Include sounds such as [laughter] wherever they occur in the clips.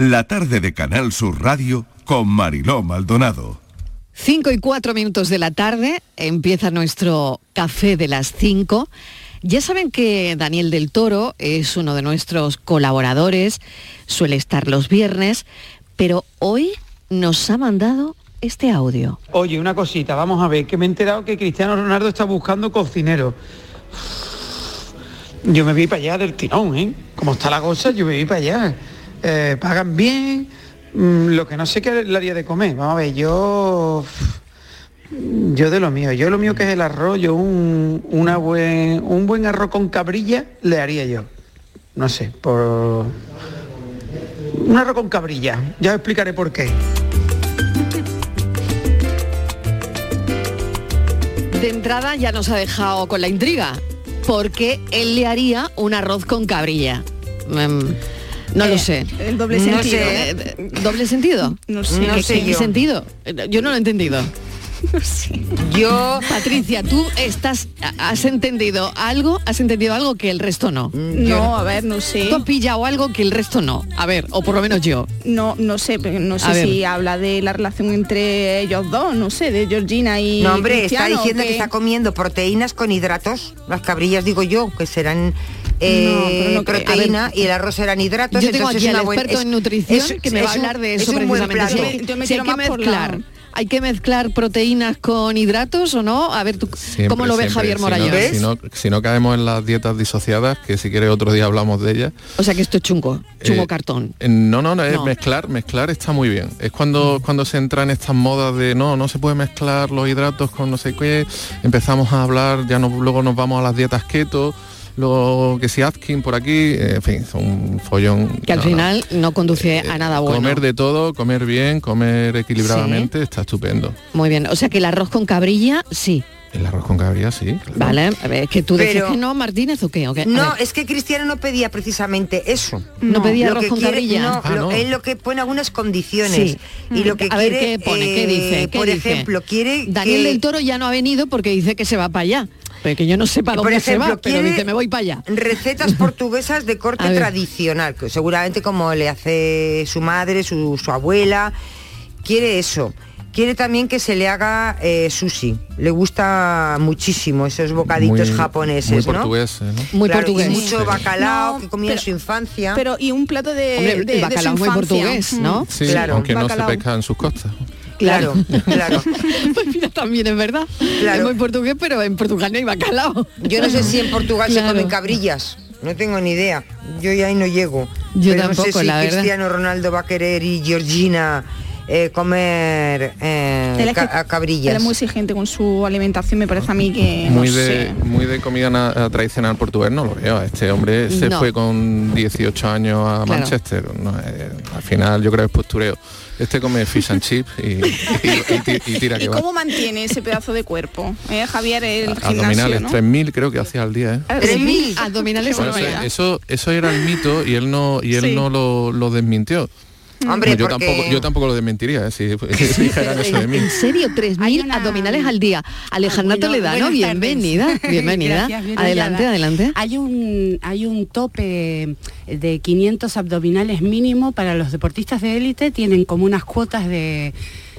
La tarde de Canal Sur Radio con Mariló Maldonado. 5 y 4 minutos de la tarde empieza nuestro café de las 5. Ya saben que Daniel del Toro es uno de nuestros colaboradores, suele estar los viernes, pero hoy nos ha mandado este audio. Oye, una cosita, vamos a ver, que me he enterado que Cristiano Ronaldo está buscando cocinero. Yo me vi para allá del tirón, ¿eh? Como está la cosa, yo me vi para allá. Eh, pagan bien, mm, lo que no sé qué le haría de comer. Vamos a ver, yo... Yo de lo mío, yo lo mío que es el arroz, yo un, buen, un buen arroz con cabrilla le haría yo. No sé, por... Un arroz con cabrilla, ya os explicaré por qué. De entrada ya nos ha dejado con la intriga, porque él le haría un arroz con cabrilla. Mm, no lo Eh, sé. el doble No sentido, sé. ¿eh? ¿Doble sentido? No sé. ¿Qué- No sé qué yo. sentido? Yo no lo he entendido. Yo, Patricia, tú estás, has entendido algo, has entendido algo que el resto no. No, a ver, no sé. Tú has pillado algo que el resto no. A ver, o por lo menos yo. No, no sé, pero no A sé ver. si habla de la relación entre ellos dos, no sé, de Georgina y no hombre, está diciendo que que- está comiendo proteínas con hidratos. Las cabrillas digo yo, que serán eh, pero no creo. proteína ver, y el arroz serán hidratos. Yo tengo entonces aquí es al una buen- experto es- en nutrición es- que me va a es hablar de es eso un buen precisamente. plato. Yo me si hay que mezclar, hay que mezclar proteínas con hidratos o no. A ver, tú, Siempre, ¿cómo lo ve siempre. Javier Si Morayón? no- Si no, si no caemos en las dietas disociadas, que si quiere otro día hablamos de ellas. O sea que esto es chungo, chungo Eh, cartón. eh, No, no, no, es No. mezclar, mezclar está muy bien. Es cuando, cuando se entra en estas modas de no, no se puede mezclar los hidratos con no sé qué, empezamos a hablar, ya no, luego nos vamos a las dietas keto, luego que si Atkins por aquí, eh, en fin, son un follón. Que al No, final no conduce a nada bueno. Comer de todo, comer bien, comer equilibradamente, está estupendo. Muy bien, o sea que el arroz con cabrilla, sí. El arroz con cabrilla, sí. claro. Vale, a ver, es que tú decías Pero- que no, Martínez, ¿o qué? ¿O qué? No, ver, es que Cristiano no pedía precisamente eso. no pedía Lo arroz con quiere- cabrilla. No, Ah, lo- no. él lo que pone algunas condiciones. Sí. Y lo que a ver, ¿qué pone? ¿Qué eh, dice? ¿Qué por dice? ejemplo, quiere Daniel que- del Toro ya no ha venido porque dice que se va para allá. Pero que yo no sé para Por dónde se ejemplo, va, pero dice, me voy para allá. Recetas [laughs] portuguesas de corte tradicional, que seguramente como le hace su madre, su, su abuela. Quiere eso. Quiere también que se le haga eh, sushi. Le gusta muchísimo esos bocaditos Muy- japoneses, muy ¿no? portugués, ¿eh, ¿no? Muy Claro, y portugués. mucho bacalao No, que comía en su infancia. Pero y un plato de, Hombre, de- de su bacalao es muy infancia. portugués. ¿no? Sí, Claro, aunque no bacalao. se pesca en sus costas. Claro, [laughs] claro. Pues mira, también es verdad. Claro. Es muy portugués, pero en Portugal no hay bacalao. Yo no sé si en Portugal se comen cabrillas. No tengo ni idea. Yo ya ahí no llego. Yo Pero no sé si la verdad. Cristiano Ronaldo va a querer y Georgina eh, comer eh, ca- cabrillas. Él es muy exigente con su alimentación, me parece a mí que muy no de sé. muy de comida na- tradicional portugués no lo veo este hombre se No. fue con 18 años a Claro. Manchester no, eh, al final yo creo que es postureo este come fish and chip y, y- y ti- y tira ¿Y que va cómo mantiene ese pedazo de cuerpo? Eh, Javier, el gimnasio, abdominales ¿no? 3000 creo que hacía al día ¿eh? Ah, Tres sí. mil. Abdominales Bueno, eso, era. eso eso era el mito y él no y él Sí. no lo, lo desmintió Hombre, yo porque- tampoco yo tampoco lo desmentiría ¿eh? si, [laughs] si dijeran eso de mí ¿En serio? Hay ¿3.000 una- abdominales al día? Alejandra bueno, Toledano, bienvenida. [laughs] Bienvenida. Gracias, adelante, adelante. Hay un, hay un tope de 500 abdominales mínimo para los deportistas de élite, tienen como unas cuotas de,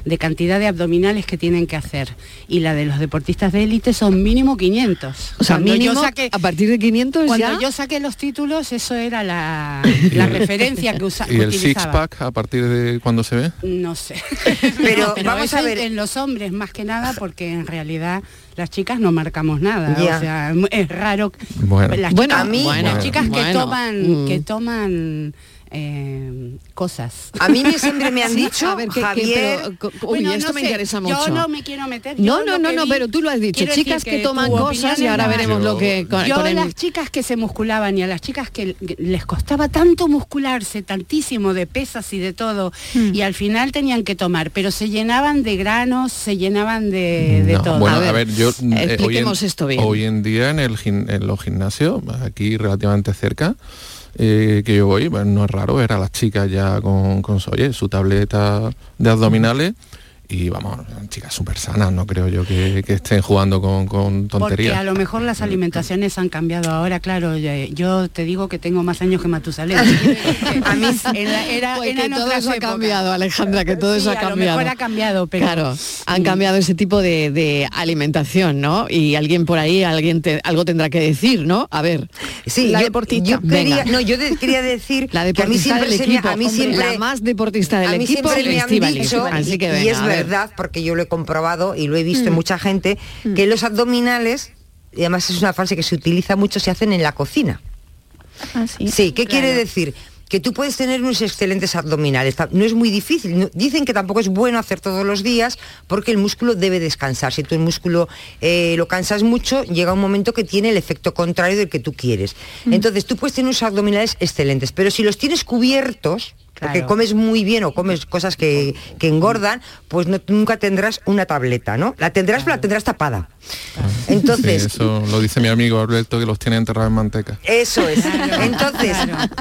de cantidad de abdominales que tienen que hacer. Y la de los deportistas de élite son mínimo 500. O sea, Cuando mínimo, yo saqué, a partir de 500 cuando ya... yo saqué los títulos, eso era la, [laughs] la referencia que, usa, y el six utilizaba. pack a partir de cuando se ve No sé. [laughs] [laughs] Pero No, vamos a ver. En los hombres más que nada porque en realidad las chicas no marcamos nada. O sea, es raro. Bueno. Las Bueno, chicas, a mí- las bueno, chicas que toman, mm. que toman eh, cosas. A mí me- siempre me han [laughs] dicho, a ver, ¿qué- qué- Javier, pero, co- uy, Bueno, esto no me sé, interesa mucho. Yo no me quiero meter. No, no, no, no, vi- pero tú lo has dicho, chicas que toman cosas y ahora veremos lo que con, yo con el- las chicas que se musculaban y a las chicas que les costaba tanto muscularse, tantísimo de pesas y de todo, Hmm. y al final tenían que tomar, pero se llenaban de granos, se llenaban de, de No, todo. Bueno, A a ver, ver, yo eh, hoy, en, expliquemos esto bien. hoy en día en, el, en los gimnasios, aquí relativamente cerca, eh, que yo voy, pues no es raro ver a las chicas ya con, con oye, su tableta de abdominales y vamos, chicas súper sanas, no creo yo que, que estén jugando con, con Porque tonterías. a lo mejor las [laughs] alimentaciones han cambiado ahora, claro, yo te digo que tengo más años que Matusalén. [laughs] a mí [laughs] era, era, Pues era que todo eso ha cambiado, Alejandra, que todo Sí, eso ha a lo cambiado. mejor ha cambiado, pero- Claro, han cambiado ese tipo de, de alimentación, ¿no? Y alguien por ahí, alguien te- algo tendrá que decir, ¿no? A ver. Sí, La yo, deportista. yo quería, no, yo de- quería decir La que a mí deportista siempre del se me, equipo, a mí hombre, siempre, la más deportista del a mí equipo, siempre me han dicho, Así que y venga, es a ver. Verdad, porque yo lo he comprobado y lo he visto en Mm. mucha gente, que los abdominales, y además es una frase que se utiliza mucho, se hacen en la cocina. Sí, ¿qué quiere decir? Que tú puedes tener unos excelentes abdominales. No es muy difícil. Dicen que tampoco es bueno hacer todos los días porque el músculo debe descansar. Si tú el músculo eh, lo cansas mucho, llega un momento que tiene el efecto contrario del que tú quieres. Entonces tú puedes tener unos abdominales excelentes, pero si los tienes cubiertos, porque Claro. comes muy bien o comes cosas que, que engordan, pues no- nunca tendrás una tableta, ¿no? La tendrás, pero la tendrás tapada. [laughs] Entonces, Sí, eso lo dice mi amigo Alberto que los tiene enterrados en manteca. eso es. Entonces,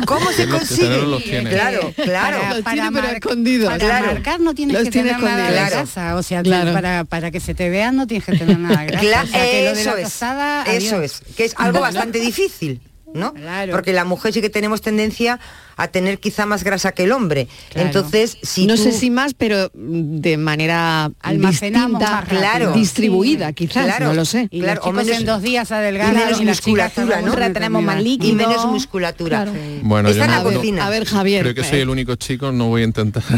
¿cómo se consigue? tenerlos los tiene. Claro, claro. Para, Los para tiene, pero escondidos. para Claro. marcar no tienes Los que tiene tener nada de grasa, o sea, Claro. para, para que se te vean no tienes que tener nada de grasa. Cla- O sea, que lo de eso la es, tostada, eso es, que es algo bastante difícil, ¿no? Claro. Porque la mujer sí que tenemos tendencia a tener quizá más grasa que el hombre. Claro. Entonces, si no tú- sé si más, pero de manera Almacenamos distinta, más rápido. Claro. distribuida, Sí. quizás, Claro. no lo sé. Y Claro, los o menos- en dos días y adelgazan menos y las chicas musculatura, ¿no? tenemos más eternidad. y líquido. menos musculatura. Claro. Bueno, Está yo la no- cocina. A ver, Javier. creo que soy el único chico, no voy a intentar. [laughs]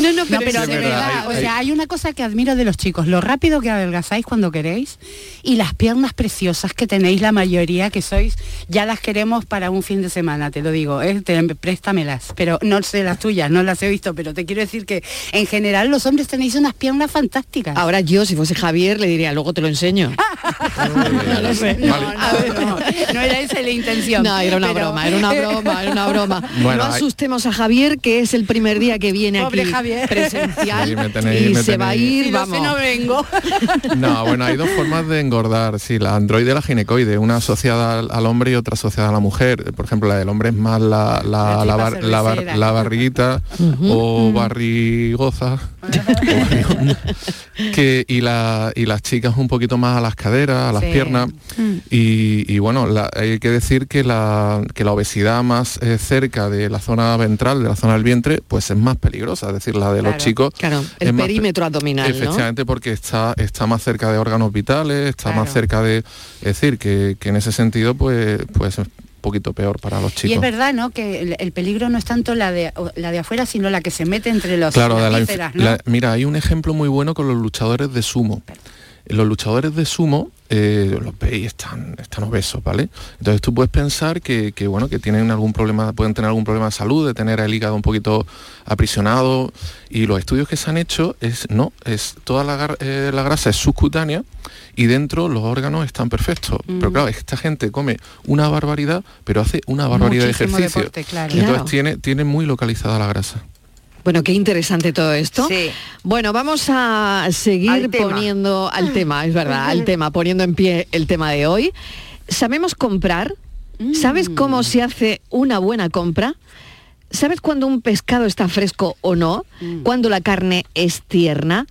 No, no, [laughs] No, pero, pero es de verdad, verdad, hay- o sea, hay una cosa que admiro de los chicos, lo rápido que adelgazáis cuando queréis y las piernas preciosas que tenéis la mayoría que sois, ya las queremos para un fin de semana, te lo digo, ¿eh? Te- préstamelas, pero no sé las tuyas, no las he visto, pero te quiero decir que en general los hombres tenéis unas piernas fantásticas. ahora yo, si fuese Javier, le diría, luego te lo enseño. [laughs] no lo sé, no, no, no, no era esa la intención. No, era una pero- broma, era una [laughs] broma, era una broma. Bueno, no hay- asustemos a Javier, que es el primer día que viene Pobre aquí Javier. presencial Sí, me tenéis- y me se va a ir, vamos. no vengo. [laughs] No, bueno, hay dos formas de engordar, sí, la androide y la ginecoide, una asociada al hombre y otra asociada a la mujer. Por ejemplo, la del hombre es más la, la, La bar- la bar- barriguita o barrigoza [laughs] que, y, la, y las chicas un poquito más a las caderas, a las Sí. piernas. Y, y bueno, la- hay que decir que la, que la obesidad más eh, cerca de la zona ventral, de la zona del vientre, pues es más peligrosa, es decir, la de los chicos. Claro, es el perímetro abdominal, ¿no? Efectivamente, porque está, está más cerca de órganos vitales, está más cerca de... Es decir, que, que en ese sentido, pues, pues poquito peor para los Y es chicos. verdad, ¿no? Que el, el peligro no es tanto la de la de afuera, sino la que se mete entre los Claro, la mira, hay un ejemplo muy bueno con los luchadores de sumo. Los luchadores de sumo, eh, los veis, están, están obesos, ¿vale? Entonces tú puedes pensar que, que, bueno, que tienen algún problema, pueden tener algún problema de salud, de tener el hígado un poquito aprisionado. Y los estudios que se han hecho es, no, es toda la, eh, la grasa es subcutánea y dentro los órganos están perfectos. Pero claro, esta gente come una barbaridad, pero hace una barbaridad Muchísimo de ejercicio. deporte, claro. Entonces Claro. tiene, tiene muy localizada la grasa. Bueno, qué interesante todo esto. Sí. Bueno, vamos a seguir Al poniendo al tema, es verdad, al tema, poniendo en pie el tema de hoy. ¿Sabemos comprar? ¿Sabes cómo se hace una buena compra? ¿Sabes cuándo un pescado está fresco o no? ¿Cuándo la carne es tierna?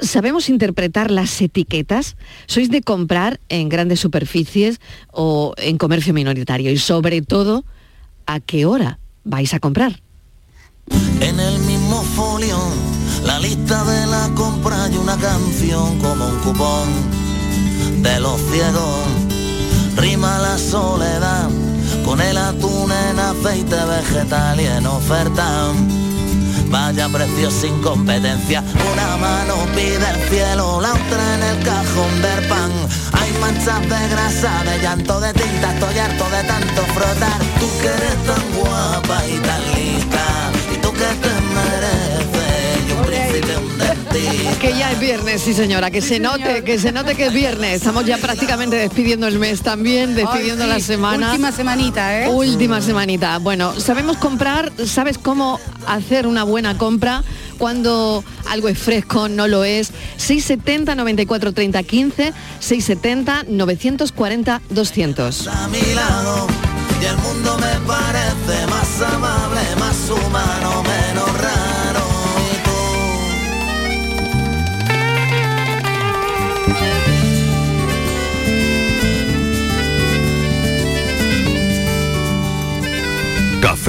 ¿Sabemos interpretar las etiquetas? ¿Sois de comprar en grandes superficies o en comercio minoritario? Y sobre todo, ¿a qué hora vais a comprar? En el mismo folio, la lista de la compra y una canción como un cupón de los ciegos. Rima la soledad con el atún en aceite vegetal y en oferta. Vaya precio sin competencia, una mano pide el cielo, la otra en el cajón del pan. Hay manchas de grasa, de llanto, de tinta, estoy harto de tanto frotar. Tú que eres tan guapa y tan lista, y tú que te mereces, un príncipe. Que ya es viernes, sí señora, que se note, que se note que es viernes. Estamos ya prácticamente despidiendo el mes también, despidiendo Ay, la sí, semana. Última semanita, ¿eh? Última semanita. Bueno, sabemos comprar, sabes cómo hacer una buena compra cuando algo es fresco, no lo es. 670 94 30 15, 670 940 200. a mi lado y el mundo me parece más amable, más humano,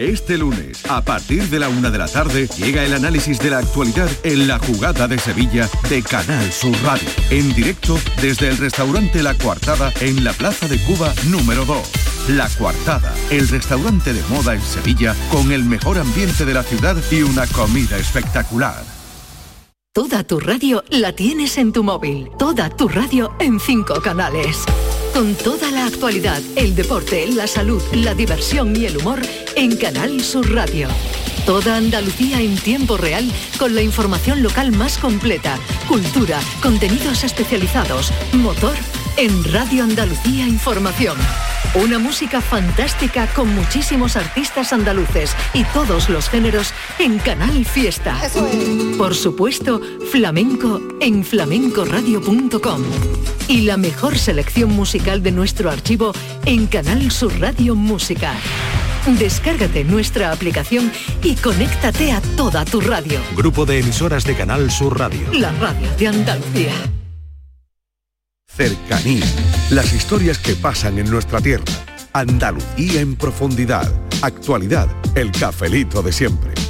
Este lunes, a partir de la una de la tarde, llega el análisis de la actualidad en la jugada de Sevilla de Canal Sur Radio. En directo desde el restaurante La Coartada en la Plaza de Cuba número 2. La Coartada, el restaurante de moda en Sevilla con el mejor ambiente de la ciudad y una comida espectacular. Toda tu radio la tienes en tu móvil. Toda tu radio en cinco canales. Con toda la actualidad, el deporte, la salud, la diversión y el humor en Canal Sur Radio. Toda Andalucía en tiempo real con la información local más completa, cultura, contenidos especializados, motor en Radio Andalucía Información. Una música fantástica con muchísimos artistas andaluces y todos los géneros en Canal Fiesta. Por supuesto, flamenco en flamencoradio.com. Y la mejor selección musical de nuestro archivo en Canal Sur Radio Música. Descárgate nuestra aplicación y conéctate a toda tu radio. Grupo de emisoras de Canal Sur Radio. La radio de Andalucía. Cercanía. Las historias que pasan en nuestra tierra. Andalucía en profundidad. Actualidad. El cafelito de siempre.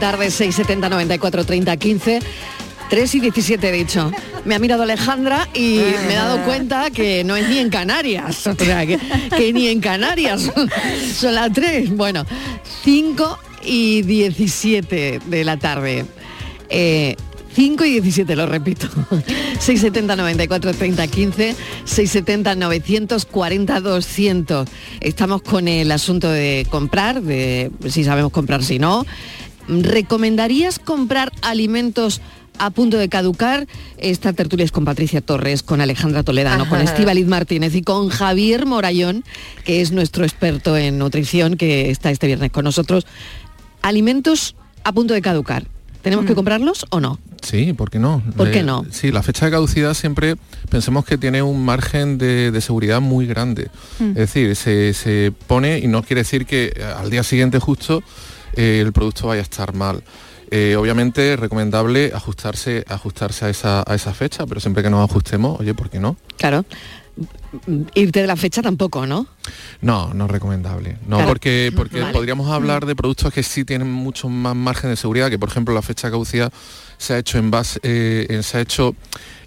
tarde, 670 94 30 15. 3 y 17 he dicho. Me ha mirado Alejandra y me he dado cuenta que no es ni en Canarias. O sea, que, que ni en Canarias son, son las 3. Bueno, 5 y 17 de la tarde. Eh, 5 y 17, lo repito. 670 94 30 15, 670 940 200. Estamos con el asunto de comprar, de si sabemos comprar, si no. ¿Recomendarías comprar alimentos a punto de caducar? Esta tertulia es con Patricia Torres, con Alejandra Toledano, con Estíbaliz Martínez y con Javier Morayón, que es nuestro experto en nutrición, que está este viernes con nosotros. Alimentos a punto de caducar. ¿Tenemos que comprarlos o no? Sí, ¿por qué no? ¿Por qué Eh, no? Sí, la fecha de caducidad siempre pensemos que tiene un margen de, de seguridad muy grande. Mm. Es decir, se, se pone y no quiere decir que al día siguiente justo eh, el producto vaya a estar mal. Eh, obviamente es recomendable ajustarse, ajustarse a, esa, a esa fecha, pero siempre que nos ajustemos, oye, ¿por qué no? Claro. mm, irte de la fecha tampoco, ¿no? No, no es recomendable. No, Claro. porque, porque Vale. podríamos hablar de productos que sí tienen mucho más margen de seguridad, que por ejemplo la fecha de caducidad se ha hecho en base, eh, se ha hecho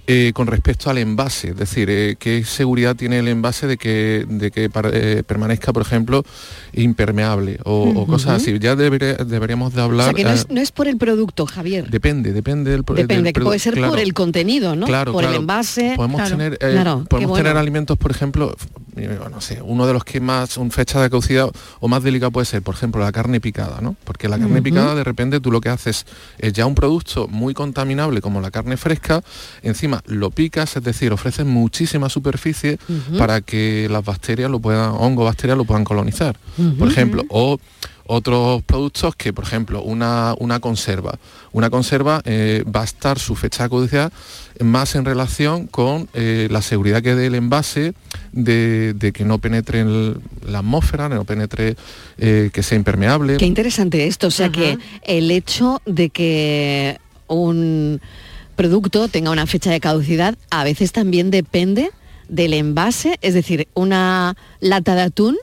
eh, con respecto al envase, es decir, eh, qué seguridad tiene el envase de que, de que par- eh, permanezca, por ejemplo, impermeable o, o cosas así. Ya debería- deberíamos de O hablar. sea, que no eh, es, no es por el producto, Javier. Depende, depende del pro- Depende, del que puede ser claro. por el contenido, ¿no? Claro, por el envase. Podemos tener, podemos bueno. tener alimentos, por ejemplo, no sé, uno de los que más, un fecha de caducidad o más delicado puede ser, por ejemplo, la carne picada, ¿no? Porque la carne picada de repente tú lo que haces es ya un producto muy contaminable como la carne fresca, encima lo picas, es decir, ofreces muchísima superficie para que las bacterias lo puedan, hongo bacterias lo puedan colonizar, por ejemplo, o otros productos que, por ejemplo, una, una conserva. Una conserva eh, va a estar su fecha de caducidad más en relación con eh, la seguridad que dé el envase de, de que no penetre en la atmósfera, no penetre, eh, que sea impermeable. Qué interesante esto, o sea que el hecho de que un producto tenga una fecha de caducidad a veces también depende del envase, es decir, una lata de atún,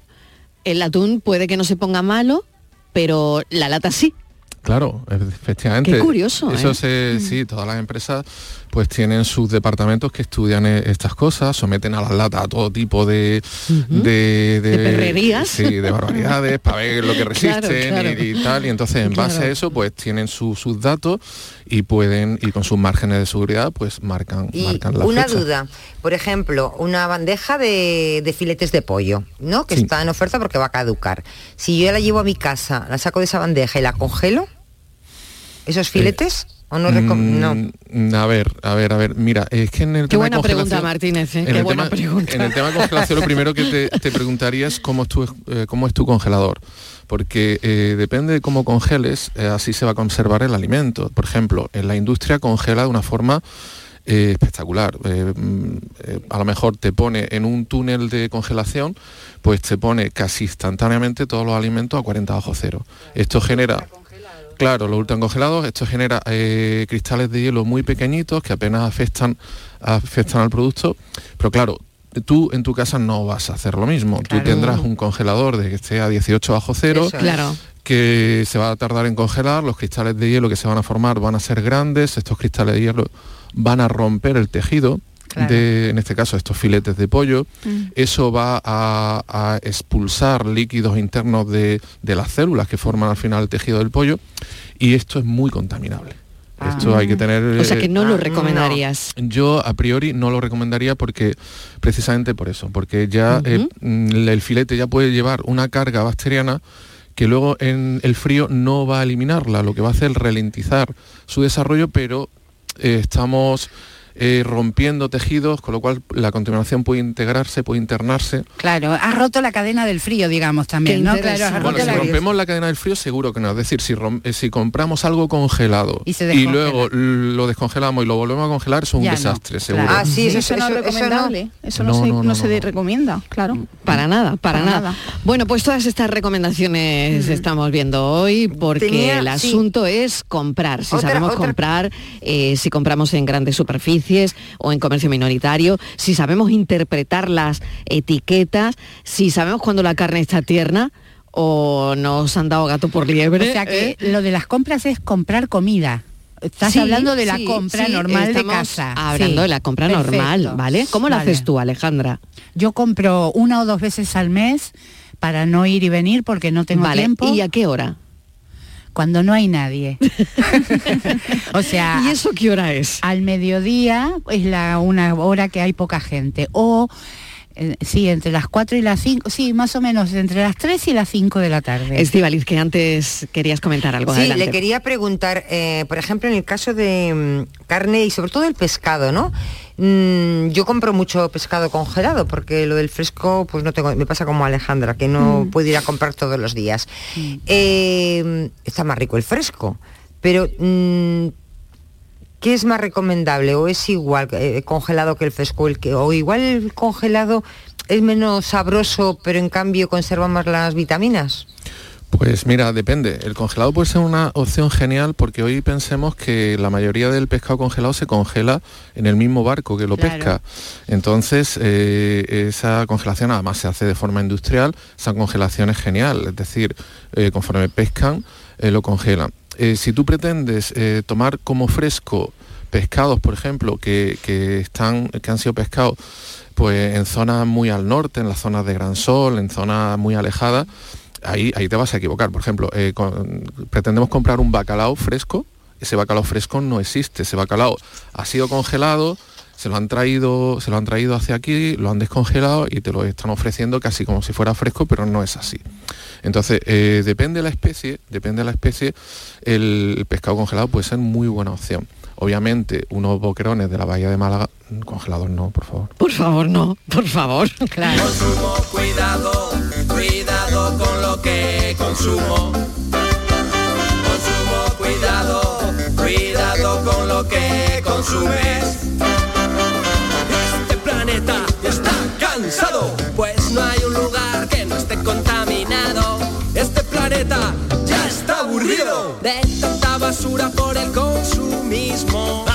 el atún puede que no se ponga malo, pero la lata sí. Claro, efectivamente. Qué curioso, Eso ¿eh? se, sí, todas las empresas pues tienen sus departamentos que estudian eh, estas cosas, someten a las latas a todo tipo de, de, De perrerías. Sí, de barbaridades para ver lo que [laughs] resisten Claro, claro. Y, y tal. Y entonces en base Claro. a eso pues tienen su- sus datos y pueden, y con sus márgenes de seguridad, pues marcan, Y marcan la una fecha. duda, por ejemplo, una bandeja de, de filetes de pollo, ¿no? Que Sí. está en oferta porque va a caducar. Si yo la llevo a mi casa, la saco de esa bandeja y la congelo, ¿esos filetes? ¿O no, no? Mm, A ver, a ver, a ver. Mira, es que en el Qué tema de buena pregunta, congelación- Martínez, ¿eh? en Qué el buena tema- pregunta. En el tema de congelación, lo primero que te, te preguntaría es cómo es tu, eh, cómo es tu congelador. Porque eh, depende de cómo congeles, eh, así se va a conservar el alimento. Por ejemplo, en la industria congela de una forma eh, espectacular. Eh, mm, eh, a lo mejor te pone en un túnel de congelación, pues te pone casi instantáneamente todos los alimentos a 40 bajo cero. Esto genera... Claro, los ultracongelados, esto genera eh, cristales de hielo muy pequeñitos que apenas afectan, afectan al producto, pero claro, tú en tu casa no vas a hacer lo mismo. Tú tendrás un congelador de que esté a 18 bajo cero, Eso. Claro. que se va a tardar en congelar, los cristales de hielo que se van a formar van a ser grandes, estos cristales de hielo van a romper el tejido. Claro. De, en este caso estos filetes de pollo, eso va a, a expulsar líquidos internos de, de las células que forman al final el tejido del pollo y esto es muy contaminable. Esto hay que tener... O sea que no eh, lo recomendarías. yo a priori no lo recomendaría porque precisamente por eso, porque ya eh, mm, el filete ya puede llevar una carga bacteriana que luego en el frío no va a eliminarla, lo que va a hacer es ralentizar su desarrollo, pero eh, estamos eh, rompiendo tejidos, con lo cual la contaminación puede integrarse, puede internarse. Claro, has roto la cadena del frío, digamos, también, ¿no? Claro, roto Bueno, si la- rompemos la cadena del frío, seguro que no. Es decir, si, rom- eh, si compramos algo congelado Y luego lo descongelamos y lo volvemos a congelar, es un Ya no, desastre, claro. seguro. Ah, sí, eso, eso, no es recomendable. Eso no, No, se, no, no no, no, no. recomienda, claro. Para nada, para, Para nada. nada. Bueno, pues todas estas recomendaciones estamos viendo hoy porque Tenía- el sí. asunto es comprar. Si Otra- sabemos otra- comprar, eh, si compramos en grandes superficies o en comercio minoritario, si sabemos interpretar las etiquetas, si sabemos cuando la carne está tierna o nos han dado gato por liebre. O sea que ¿eh? lo de las compras es comprar comida. Estás Sí, hablando de la sí, compra sí, normal de casa. Hablando de la compra perfecto. normal, ¿vale? ¿Cómo Vale. haces tú, Alejandra? Yo compro una o dos veces al mes para no ir y venir porque no tengo vale, tiempo. ¿y a qué hora? Cuando no hay nadie. [laughs] o sea, ¿Y eso qué hora es? al mediodía es la una hora que hay poca gente. O sí, entre las 4 y las 5, sí, más o menos entre las 3 y las 5 de la tarde. Estivaliz, que antes querías comentar algo. Sí, adelante. le quería preguntar, eh, por ejemplo, en el caso de mm, carne y sobre todo el pescado, ¿no? Mm, yo compro mucho pescado congelado porque lo del fresco, pues no tengo, me pasa como Alejandra, que no puedo ir a comprar todos los días. Eh, está más rico el fresco, pero mm, ¿qué es más recomendable? ¿O es igual eh, congelado que el fresco? El que, ¿O igual el congelado es menos sabroso, pero en cambio conserva más las vitaminas? Pues mira, depende. El congelado puede ser una opción genial porque hoy pensemos que la mayoría del pescado congelado se congela en el mismo barco que lo Claro. pesca. Entonces, eh, esa congelación además se hace de forma industrial, esa congelación es genial. Es decir, eh, conforme pescan, eh, lo congelan. Eh, si tú pretendes eh, tomar como fresco pescados, por ejemplo, que, están, que han sido pescados pues en zonas muy al norte, en las zonas de Gran Sol, en zonas muy alejadas, ahí, ahí te vas a equivocar. Por ejemplo, eh, pretendemos comprar un bacalao fresco, ese bacalao fresco no existe, ese bacalao ha sido congelado, se lo han traído, se lo han traído hacia aquí, lo han descongelado y te lo están ofreciendo casi como si fuera fresco, pero no es así. Entonces, eh, depende de la especie, depende de la especie, el, el pescado congelado puede ser muy buena opción. Obviamente, unos boquerones de la bahía de Málaga, mm, congelados no, por favor. Por favor, no, por favor. [laughs] Claro. Consumo, cuidado, cuidado con lo que consumo. Consumo, cuidado, cuidado con lo que consumes. Pues no hay un lugar que no esté contaminado. Este planeta ya está aburrido de tanta basura por el consumismo.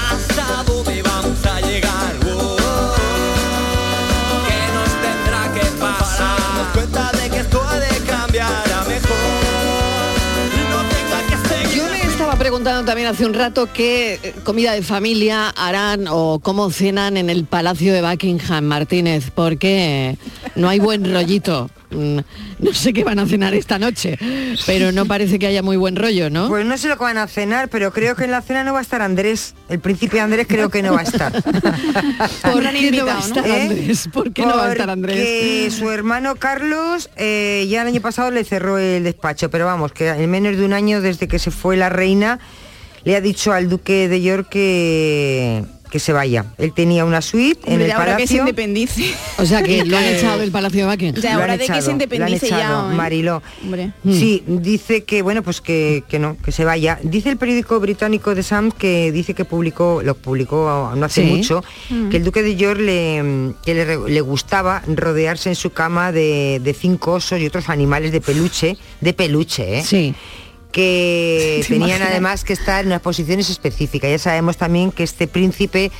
También hace un rato qué eh, comida de familia harán o cómo cenan en el Palacio de Buckingham, Martínez, porque no hay buen rollito. Mm, No sé qué van a cenar esta noche, pero no parece que haya muy buen rollo, ¿no? Pues no sé lo que van a cenar, pero creo que en la cena no va a estar Andrés. El príncipe Andrés creo que no va a estar. [laughs] ¿Por qué no va a estar ¿Eh? Andrés? ¿Por qué no va a estar Andrés? Porque su hermano Carlos eh, ya el año pasado le cerró el despacho, pero vamos, que en menos de un año desde que se fue la reina, le ha dicho al duque de York que, que se vaya. Él tenía una suite en el de ahora que se palacio. independice. O sea que [laughs] lo han echado del Palacio de Buckingham. Ya, ahora de que se lo han ya, ¿eh? Mariló. Hombre. Sí, dice que bueno, pues que, que no, que se vaya. Dice el periódico británico The Sun que dice que publicó, lo publicó no hace Sí. mucho, Mm. que el duque de York le, que le, le gustaba rodearse en su cama de, de cinco osos y otros animales de peluche, de peluche, ¿eh? Sí. Que [laughs] ¿Te tenían imaginas? además que estar en unas posiciones específicas. Ya sabemos también que este príncipe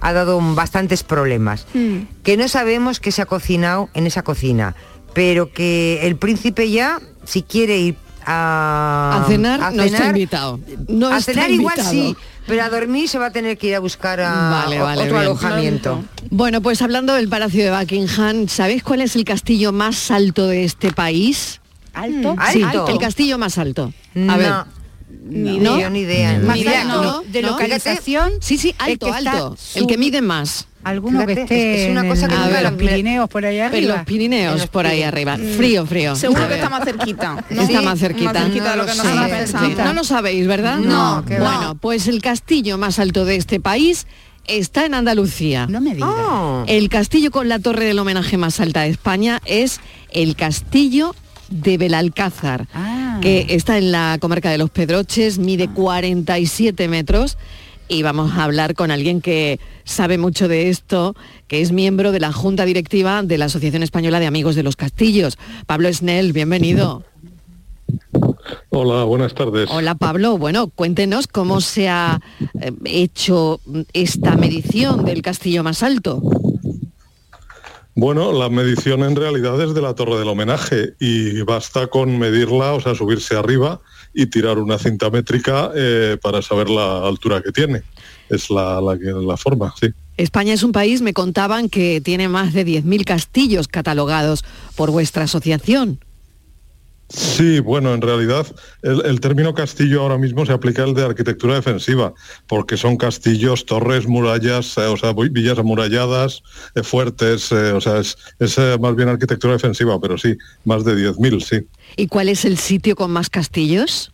ha dado bastantes problemas que no sabemos qué se ha cocinado en esa cocina, pero que el príncipe ya, si quiere ir a, A cenar no está invitado. No a está cenar igual invitado. sí, pero a dormir se va a tener que ir a buscar a Vale, vale, otro bien. alojamiento. Bueno, pues hablando del Palacio de Buckingham, ¿sabéis cuál es el castillo más alto de este país? ¿Alto? Sí, ¿Alto? el castillo más alto. A No, ver. ni ¿No? idea, ni idea. Más Ni idea, alto, no. de ¿no? localización. Sí, sí, el alto, alto. El que mide más. Alguno que esté es- una en cosa que a la- los Pirineos por ahí En arriba. los Pirineos, En los por ahí arriba. Frío, frío. Seguro A que ver. está más cerquita. ¿no? Está Sí, más cerquita. Más cerquita de lo que No lo. No sabéis, ¿verdad? No, que va. Bueno, pues el castillo más alto de este país está en Andalucía. No me digas. Oh. El castillo con la torre del homenaje más alta de España es el castillo de Belalcázar, Ah. que está en la comarca de Los Pedroches, mide 47 metros y vamos a hablar con alguien que sabe mucho de esto, que es miembro de la Junta Directiva de la Asociación Española de Amigos de los Castillos. Pablo Snell, bienvenido. Hola, buenas tardes. Hola Pablo, bueno, cuéntenos cómo se ha eh, hecho esta medición del castillo más alto. Bueno, la medición en realidad es de la torre del homenaje y basta con medirla, o sea, subirse arriba y tirar una cinta métrica eh, para saber la altura que tiene. Es la, la, la forma, sí. España es un país, me contaban, que tiene más de 10.000 castillos catalogados por vuestra asociación. Sí, bueno, en realidad el, término castillo ahora mismo se aplica al de arquitectura defensiva, porque son castillos, torres, murallas, eh, o sea, vi- villas amuralladas, eh, fuertes, eh, o sea, es, es, más bien arquitectura defensiva, pero sí, más de 10.000, sí. ¿Y cuál es el sitio con más castillos?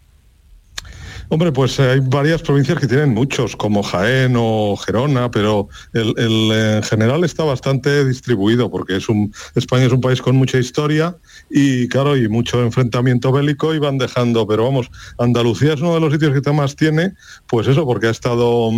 Hombre, pues eh, hay varias provincias que tienen muchos, como Jaén o Gerona, pero el, eh, en general está bastante distribuido, porque es un, España es un país con mucha historia y, claro, y mucho enfrentamiento bélico y van dejando, pero vamos, Andalucía es uno de los sitios que más tiene, pues eso, porque ha estado...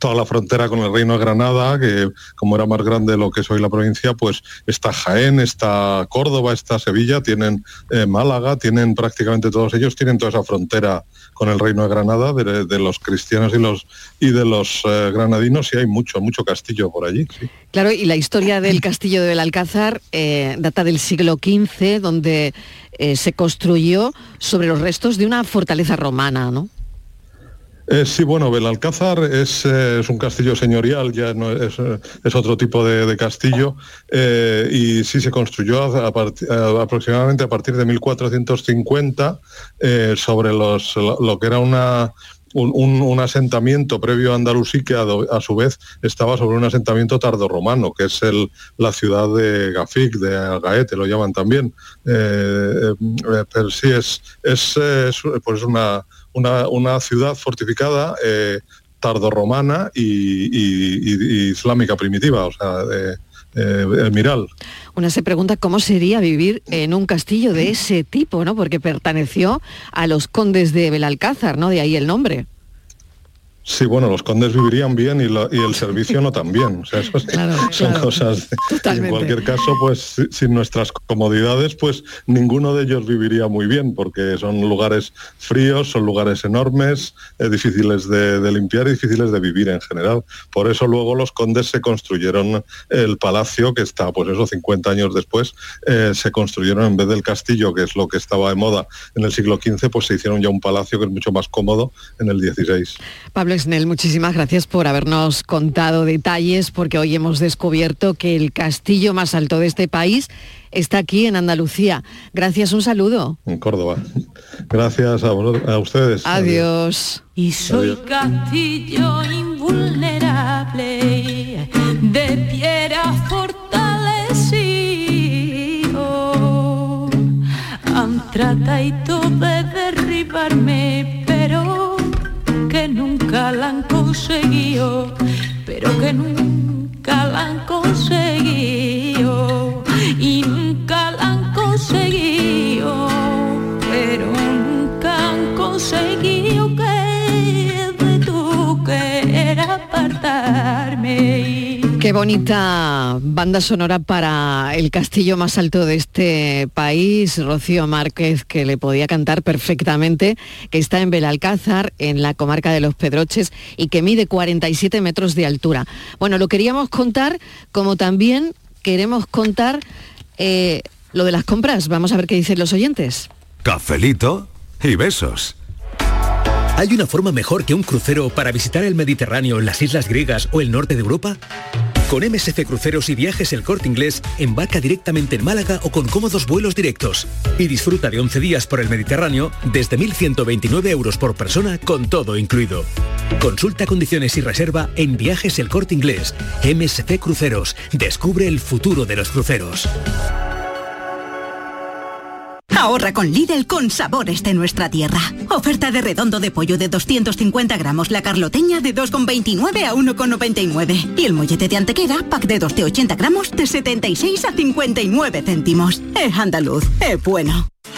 toda la frontera con el Reino de Granada, que como era más grande lo que es hoy la provincia, pues está Jaén, está Córdoba, está Sevilla, tienen eh, Málaga, tienen prácticamente todos ellos, tienen toda esa frontera con el Reino de Granada, de, los cristianos y los y de los eh, granadinos, y hay mucho, mucho castillo por allí. Claro, y la historia del castillo de Belalcázar eh, data del siglo XV, donde eh, se construyó sobre los restos de una fortaleza romana, ¿no? Eh, sí, bueno, Belalcázar es, eh, es un castillo señorial, ya no es, eh, es otro tipo de, castillo, y sí se construyó aproximadamente a partir de 1450 eh, sobre los, lo, lo que era una, un, asentamiento previo a Andalusí que a, su vez estaba sobre un asentamiento tardorromano, que es el, la ciudad de Gafik, de Algaete, lo llaman también. Pero sí, es, es, es, pues una, una, una ciudad fortificada eh, tardorromana y, islámica primitiva, o sea, de, eh, emiral. Una se pregunta cómo sería vivir en un castillo de ese tipo, ¿no? Porque perteneció a los condes de Belalcázar, ¿no? De ahí el nombre. Sí, bueno, los condes vivirían bien y, la- y el servicio no tan bien. O sea, eso es- son claro. cosas. de- en cualquier caso, pues si- sin nuestras comodidades, pues ninguno de ellos viviría muy bien, porque son lugares fríos, son lugares enormes, eh, difíciles de, de limpiar y difíciles de vivir en general. Por eso luego los condes se construyeron el palacio, que está, pues eso, 50 años después, eh, se construyeron en vez del castillo, que es lo que estaba de moda en el siglo XV, pues se hicieron ya un palacio que es mucho más cómodo en el XVI. Pablo Esnel, muchísimas gracias por habernos contado detalles, porque hoy hemos descubierto que el castillo más alto de este país está aquí en Andalucía. Gracias, un saludo. en Córdoba. Gracias a, ustedes. Adiós. Y soy castillo invulnerable, de piedra fortalecido. Han tratado de derribarme, nunca la han conseguido, pero que nunca la han conseguido. Y nunca la han conseguido, pero nunca han conseguido que de tú quieras apartarme. Qué bonita banda sonora para el castillo más alto de este país, Rocío Márquez, que le podía cantar perfectamente, que está en Belalcázar, en la comarca de Los Pedroches, y que mide 47 metros de altura. Bueno, lo queríamos contar, como también queremos contar eh, lo de las compras. Vamos a ver qué dicen los oyentes. Cafelito y besos. ¿Hay una forma mejor que un crucero para visitar el Mediterráneo, las islas griegas o el norte de Europa? Con MSC Cruceros y Viajes El Corte Inglés, embarca directamente en Málaga o con cómodos vuelos directos. Y disfruta de 11 días por el Mediterráneo desde 1.129 euros por persona con todo incluido. Consulta condiciones y reserva en Viajes El Corte Inglés. MSC Cruceros. Descubre el futuro de los cruceros. Ahorra con Lidl con sabores de nuestra tierra. Oferta de redondo de pollo de 250 gramos, la carloteña de 2,29 a 1,99. Y el mollete de antequera, pack de 2 de 80 gramos, de 76 a 59 céntimos. Es andaluz, es bueno.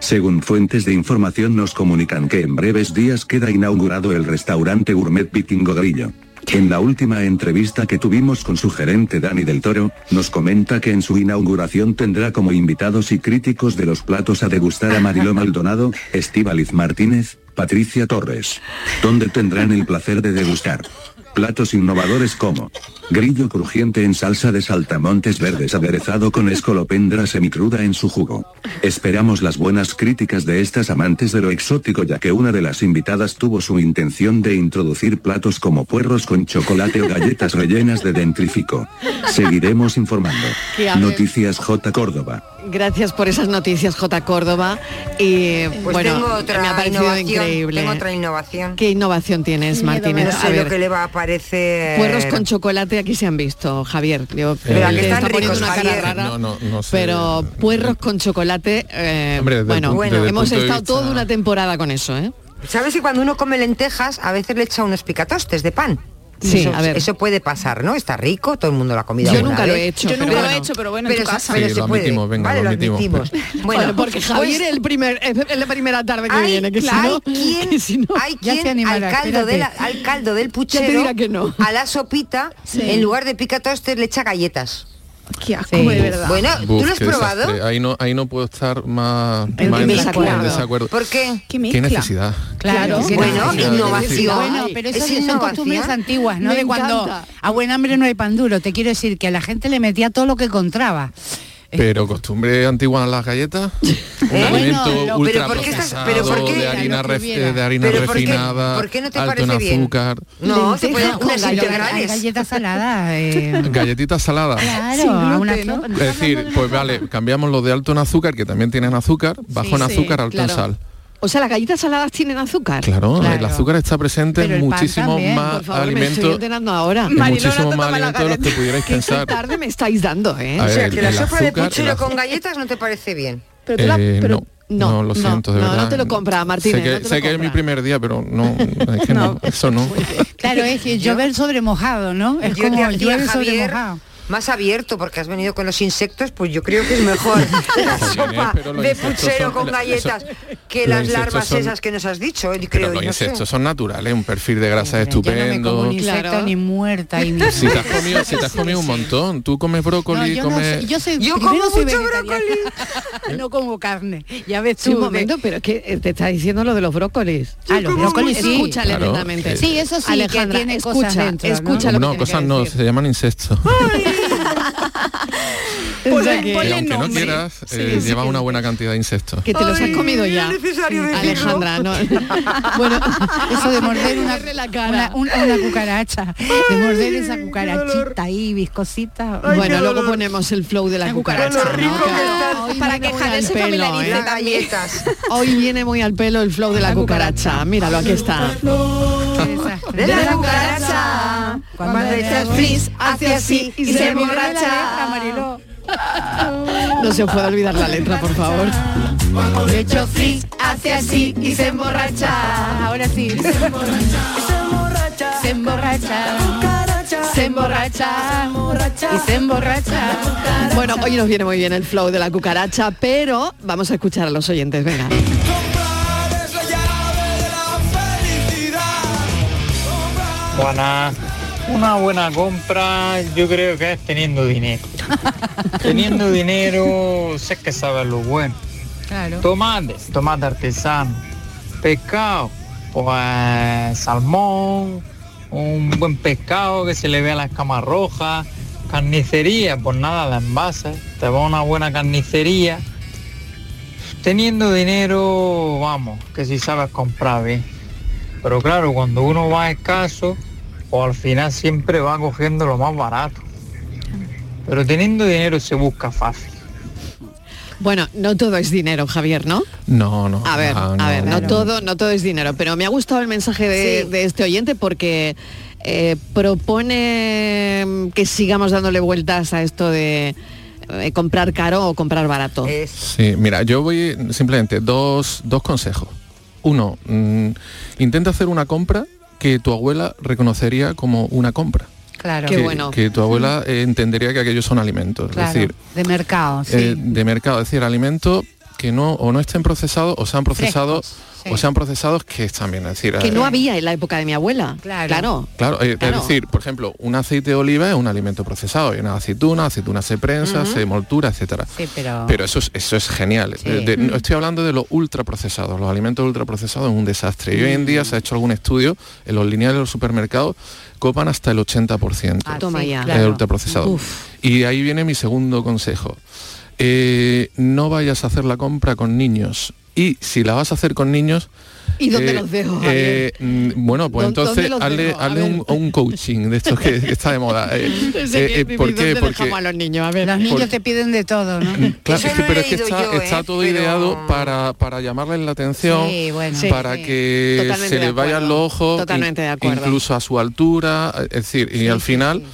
Según fuentes de información nos comunican que en breves días queda inaugurado el restaurante Gourmet Vikingo Grillo. En la última entrevista que tuvimos con su gerente Dani del Toro, nos comenta que en su inauguración tendrá como invitados y críticos de los platos a degustar a Mariló Maldonado, Estíbaliz Martínez, Patricia Torres, donde tendrán el placer de degustar platos innovadores como grillo crujiente en salsa de saltamontes verdes aderezado con escolopendra semicruda en su jugo. Esperamos las buenas críticas de estas amantes de lo exótico ya que una de las invitadas tuvo su intención de introducir platos como puerros con chocolate o galletas rellenas de dentrifico. Seguiremos informando. Noticias J Córdoba. Gracias por esas noticias, J. Córdoba. Y Pues bueno, tengo otra me ha parecido innovación, increíble. tengo otra innovación. ¿Qué innovación tienes, Martínez? No A sé lo que le va a puerros con chocolate aquí se han visto, Javier. Yo, Pero él que están está poniendo ricos, una cara rara. No, no, no sé. Pero puerros con chocolate, eh, Hombre, desde el bueno, el hemos estado vista- toda una temporada con eso, ¿eh? ¿Sabes que cuando uno come lentejas a veces le echa unos picatostes de pan? Sí, eso, a ver. eso puede pasar, ¿no? Está rico, todo el mundo lo ha comido Yo nunca lo vez. he hecho, Yo pero nunca lo bueno. he hecho, pero bueno, en Pero, tu se- casa. pero Sí, se lo puede. admitimos, venga, vale, lo lo admitimos. admitimos. [laughs] Bueno, porque Javier pues, es el primer, es la primera tarde que hay, viene, que si hay [laughs] no, quien, que si no- hay quien animará, al, caldo de la- al caldo del puchero, que no. a la sopita, en lugar de picatostes le echa galletas. Qué asco, Sí. de verdad. Bueno, Buf, ¿tú lo has probado? desastre. Ahí no, ahí no puedo estar más, En más en desacuerdo. en desacuerdo. ¿Por qué? Qué mezcla. ¿Qué necesidad? Claro. Bueno, necesidad innovación. Bueno, pero Es esas son innovación. costumbres antiguas, ¿no? Me de cuando encanta. a buen hambre no hay pan duro. Te quiero decir que a la gente le metía todo lo que encontraba. Pero costumbre antigua en las galletas, [laughs] un ¿Eh? alimento Bueno, lo- ultra Pero ¿por qué estás- pero procesado, por qué? de harina, Lo ref- de harina ¿Pero por qué? refinada, ¿Por qué no te alto en parece bien? azúcar, No, se con unas galletas. Hay integrales. galletas saladas. eh, [laughs] galletitas saladas. claro, gluten, ¿no? Es decir, pues vale, cambiamos los de alto en azúcar, que también tienen azúcar, bajo en sí, azúcar, alto claro. en sal. O sea, las galletas saladas tienen azúcar. Claro, Claro. el azúcar está presente en muchísimos también, más Por favor, me estoy alimentos, ahora. no muchísimos más la alimentos de los que pudierais Qué pensar. tarde me estáis dando, ¿eh? O sea, que la sopa de puchero con galletas no te parece bien. Pero tú la- Eh, pero- no, no, no, lo no, siento, de no, no verdad. te lo compra, Martínez, Sé que, no sé es mi primer día, pero no, es que [laughs] no, eso no. [laughs] Claro, es que llover sobre mojado, ¿no? Es Yo como llueve sobre mojado. Más abierto porque has venido con los insectos, pues yo creo que es mejor [laughs] la sopa de puchero son- con eso- galletas que las larvas son- esas que nos has dicho. yo Pero creo, los no sé. insectos son naturales, un perfil de grasa Hombre, Yo no me como estupendo. un insecto Claro. ni muerta y [laughs] ni... si te has comido, si te has comido un montón, tú comes No, brócoli, yo, no comes... yo soy Yo como soy mucho vegetariana. [laughs] no como carne. Ya ves Sí, tú. un de- momento, pero es que eh, te está diciendo lo de los brócolis. Ah, los brócolis sí. Escúchale Claro, lentamente. eh, Sí, eso sí, Alejandra, que tiene escucha, cosas dentro, ¿no? escucha lo no, que tiene cosas no, se llaman insectos. O sea Ponle- que- ponle aunque no quieras, eh, sí, lleva una buena cantidad de insectos. Que te los has comido es ya. necesario decirlo. Alejandra, no. [laughs] bueno, Eso de morder una, Cierre la cara. una, una- una cucaracha, de morder esa cucarachita ahí, viscosita. bueno, luego ponemos el flow de la cucaracha. Rico ¿no? que. Hoy Para viene que se pelo, familiarice ¿eh? Hoy viene muy al pelo el flow de la cucaracha. Míralo, aquí está. De la cucaracha. Cuando le echas frizz, hace así y se emborracha. No se puede olvidar la letra, por favor. De hecho, frizz hace así y se emborracha. Ahora sí. Se emborracha. Se emborracha. Se emborracha. Y se emborracha. Bueno, hoy nos viene muy bien el flow de la cucaracha, pero vamos a escuchar a los oyentes, venga. Buena. Una buena compra yo creo que es teniendo dinero. [laughs] teniendo dinero sé que sabes lo bueno. Claro. Tomate, tomate artesano. Pescado, pues salmón, un buen pescado que se le vea la escama roja. Carnicería, pues nada de envases. Te va una buena carnicería. Teniendo dinero, vamos, que si sabes comprar bien. Pero claro, cuando uno va escaso, o al final siempre va cogiendo lo más barato. Pero teniendo dinero se busca fácil. Bueno, no todo es dinero, Javier, ¿no? No, no. A ver, ah, a ver, no no. todo, no todo es dinero, pero me ha gustado el mensaje de, de este oyente porque eh, propone que sigamos dándole vueltas a esto de eh, comprar caro o comprar barato. Sí, mira, yo voy simplemente dos, dos consejos. Uno, mm, intenta hacer una compra que tu abuela reconocería como una compra. Claro. que, que tu abuela eh, entendería que aquellos son alimentos. Claro, Es decir, de mercado, sí. eh, de mercado, es decir, alimentos que no o no estén procesados o sean procesados sí. o sean procesados que están bien. Es decir, que eh, no había en la época de mi abuela. Claro. Claro. Claro, eh, Claro. es decir, por ejemplo, un aceite de oliva es un alimento procesado, hay una aceituna, aceituna se prensa, se moltura, etcétera. Sí, pero... Pero eso es, eso es genial. Sí. De- de- Mm. no estoy hablando de los ultraprocesados. Los alimentos ultraprocesados es un desastre. Y hoy en día se ha hecho algún estudio en los lineales de los supermercados copan hasta el 80% Ah, Toma sí, ya. de claro. ultraprocesado. Uf. Y ahí viene mi segundo consejo. Eh, no vayas a hacer la compra con niños. Y si la vas a hacer con niños, ¿Y dónde los dejo, eh, mm, bueno, pues ¿Dó- dónde entonces hazle, hazle un, un coaching de estos que, que [laughs] está de moda. Eh, eh, eh, ¿Por qué? ¿dónde Porque a los niños? A ver. Los niños Por- te piden de todo, ¿no? Claro, es que- pero es que está, yo, ¿eh? está todo ideado para, para llamarles la atención, Sí, bueno. para Sí, que Totalmente se les vayan los ojos, Totalmente in- de acuerdo. incluso a su altura, es decir, y al final,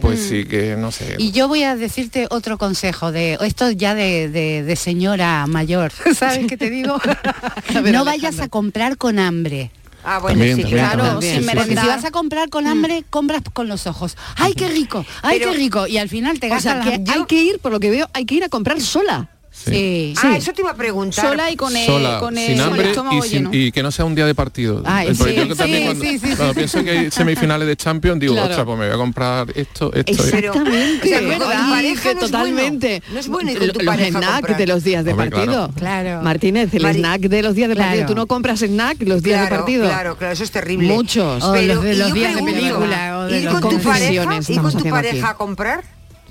pues sí que no sé. Y yo voy a decirte otro consejo de esto ya de, de- de señora mayor, [laughs] ¿sabes qué te digo? [laughs] no vayas a comprar con hambre. Ah, bueno, También, sí, también, claro. también. sin Sí, sí, Porque si vas a comprar con hambre, compras con los ojos. ¡Ay, qué rico! ¡Ay, Pero- qué rico! Y al final te O sea, gastas que hay que ir, por lo que veo, hay que ir a comprar sola. Sí. Ah, eso te iba a preguntar. Sola y con el, sola, con el, sin con el hambre estómago y, sin- lleno. y que no sea un día de partido. Ay, El- sí, yo también sí, cuando, cuando sí. pienso que hay semifinales de Champions digo, Claro. ostras, pues me voy a comprar esto, esto. esto". Exactamente. o sea, que no es totalmente. bueno. No es bueno ir con tu los pareja comprar. de los días de Hombre, partido. claro. Claro. Martínez, el Mari- snack de los días de partido. Claro. Tú no compras snack los días de partido. Claro, claro, eso es terrible. Muchos. Pero, los de y los días de película, o de ¿Ir los con tu pareja, a comprar?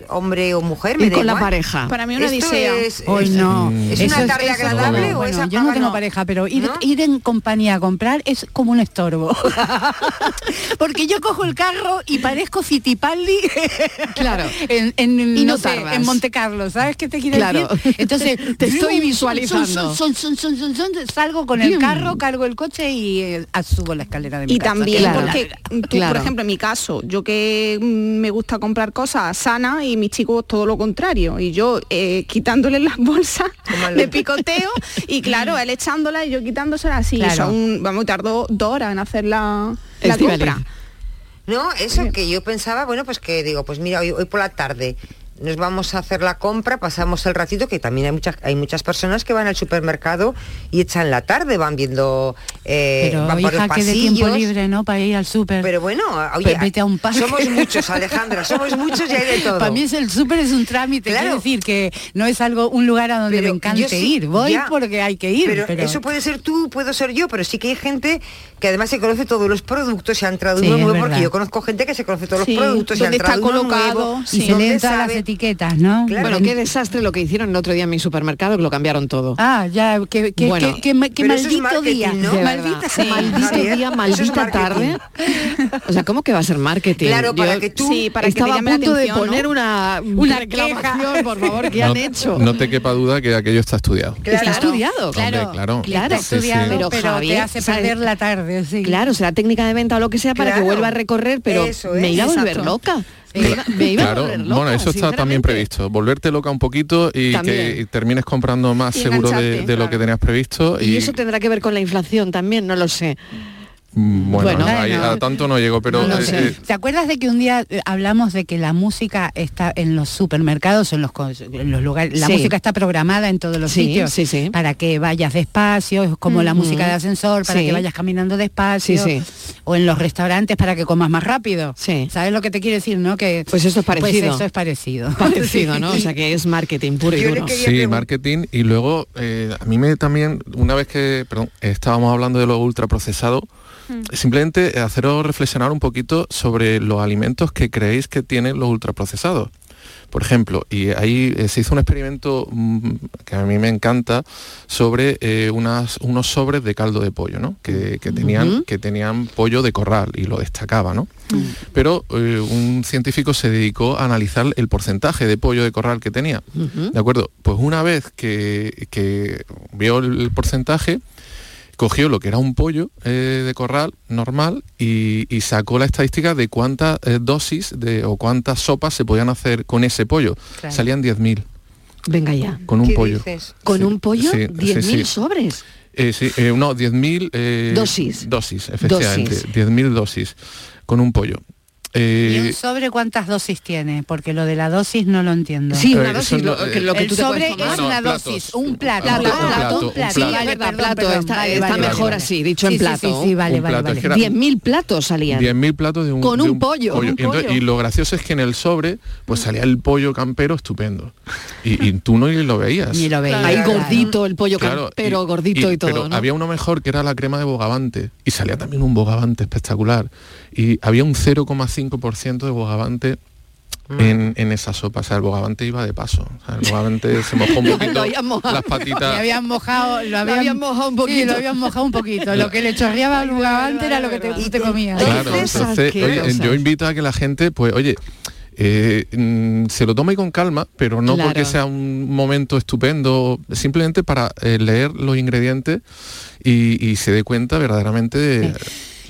Hombre o mujer, me da con la pareja. Para mí una Esto odisea. es- Hoy es- no. ¿Es Eso una tarde eso agradable como- o bueno, es yo no tengo pareja, pero ir, ¿No? ir en compañía a comprar es como un estorbo. [laughs] Porque yo cojo el carro y parezco Fittipaldi [laughs] Claro. en, en, Y no no sé, tardas. en Monte Carlo, ¿sabes qué te quiero Claro. decir? Entonces, [laughs] Te estoy visualizando. son, son, son, son, son, son, salgo con el carro, cargo el coche y eh, subo la escalera de mi Y casa. también Claro. porque tú, Claro. por ejemplo, en mi caso, yo que mm, me gusta comprar cosas sanas y mis chicos todo lo contrario. Y yo eh, quitándole las bolsas de picoteo y [laughs] claro, él echándola y yo quitándoselas así. Claro. Son, vamos, tardó dos horas en hacer la, la compra. No, eso que yo pensaba, bueno, pues que digo, pues mira, hoy, hoy por la tarde nos vamos a hacer la compra, pasamos el ratito, que también hay muchas, hay muchas personas que van al supermercado y echan la tarde, van viendo, eh, Pero van por los hija, que de pasillos. tiempo libre, ¿no? Para ir al súper. Pero bueno, oye, Pues vete a un parque. somos [laughs] muchos, Alejandra, somos muchos y hay de todo. Para mí es el súper es un trámite, Claro. quiero decir que no es algo un lugar a donde Pero me encante sí, ir. Voy ya. porque hay que ir. Pero, Pero, eso puede ser tú, puedo ser yo, pero sí que hay gente que además se conoce todos los productos, se ha entrado Sí, nuevo, porque yo conozco gente que se conoce todos Sí, los productos, se ha dónde está entrado uno colocado, nuevo, y se sabe. Etiquetas, ¿no? Claro. Bueno, qué desastre lo que hicieron el otro día en mi supermercado, que lo cambiaron todo. Ah, ya, que, que, Bueno, que- que que es maldito día. ¿no? Maldita sea. maldito Javier, día, es maldita tarde. O sea, ¿cómo que va a ser marketing? Claro, para que tú- Sí, para que te estaba a punto de poner una, Una reclamación, por favor, ¿qué no, han hecho? no te quepa duda que aquello está estudiado. Está estudiado. Claro, Hombre, claro. Claro. Está estudiado, Sí, sí. pero, Pero, te Javier, hace ¿sabes? perder la tarde, sí. Claro, será técnica de venta o lo que sea para que Claro. vuelva a recorrer, pero Eso me iba a volver loca. Me iba, me iba a Claro, volver loca, bueno, eso está también previsto. Volverte loca un poquito y También. que termines comprando más Y seguro de, lo que tenías previsto. Y eso tendrá que ver con la inflación también, no lo sé. Mm, Bueno, Bueno, ahí bueno. a tanto no llego, pero No eh, sé. eh, ¿Te acuerdas de que un día eh, hablamos de que la música está en los supermercados, en los, co- en los lugares, la Sí. música está programada en todos los Sí, sitios sí, sí. para que vayas despacio, es como la música de ascensor, para Sí. que vayas caminando despacio, Sí, o en los restaurantes para que comas más rápido. Sí. ¿Sabes lo que te quiero decir, no? Que Pues eso es parecido. Pues eso es parecido. [laughs] Parecido, ¿no? O sea [laughs] que es marketing puro y duro. Sí, marketing y luego eh, a mí me también, una vez que, perdón, estábamos hablando de lo ultraprocesado, simplemente haceros reflexionar un poquito sobre los alimentos que creéis que tienen los ultraprocesados. Por ejemplo, y ahí eh, se hizo un experimento mm, que a mí me encanta sobre eh, unas, unos sobres de caldo de pollo, ¿no? Que, que tenían, que tenían pollo de corral y lo destacaba, ¿no? Pero eh, un científico se dedicó a analizar el porcentaje de pollo de corral que tenía. ¿De acuerdo? Pues una vez que, que vio el porcentaje, cogió lo que era un pollo eh, de corral normal y, y sacó la estadística de cuántas eh, dosis de, o cuántas sopas se podían hacer con ese pollo. Claro. Salían 10.000 Venga ya. con un ¿Qué pollo. dices? Con Sí, un pollo, sí, 10.000 sí, sí. sobres. Eh, sí, eh, no, 10.000 eh, Dosis. Dosis, efectivamente. Dosis. 10.000 dosis con un pollo. ¿Y Eh, un sobre cuántas dosis tiene? Porque lo de la dosis no lo entiendo. Sí, Eh, una eso dosis, no, lo, eh, que, lo que el tú sobre es. No, una platos. dosis, un plato. un plato, plato, un plato. sí, Sí, es vale, verdad, perdón, plato, perdón. está- Vale, está vale, mejor vale. así, dicho en Sí, sí, plato. Sí, sí, vale, vale, plato, vale. es que era- 10.000 platos salían. 10.000 platos de un, Con de un pollo, un Y, entonces- pollo. y lo gracioso es que en el sobre pues salía el pollo campero estupendo. Y, y tú no lo veías. Ni lo veía. Ahí gordito, el pollo Claro, campero, gordito y, todo, Pero había uno mejor que era la crema de bogavante y salía también un bogavante espectacular. Y había un 0,5% de bogavante en, en esa sopa. O sea, el bogavante iba de paso. O sea, el bogavante [laughs] se mojó un Lo poquito [laughs] habían mojado. las patitas. habían mojado, lo habían, habían mojado un Sí, poquito. lo habían mojado un poquito. [laughs] Lo que le chorreaba al bugavante era lo que te, te comías. Claro, entonces, oye, yo invito a que la gente, pues, oye, eh, mm, se lo tome con calma, pero no Claro. porque sea un momento estupendo, simplemente para eh, leer los ingredientes y, y se dé cuenta verdaderamente de, de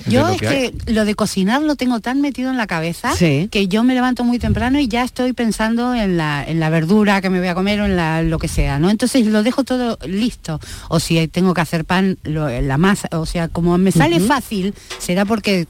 Yo es que hay. lo de cocinar lo tengo tan metido en la cabeza Sí. que yo me levanto muy temprano y ya estoy pensando en la, en la verdura que me voy a comer o en la, lo que sea, ¿no? Entonces lo dejo todo listo. O si tengo que hacer pan, lo- la masa, o sea, como me sale fácil, será porque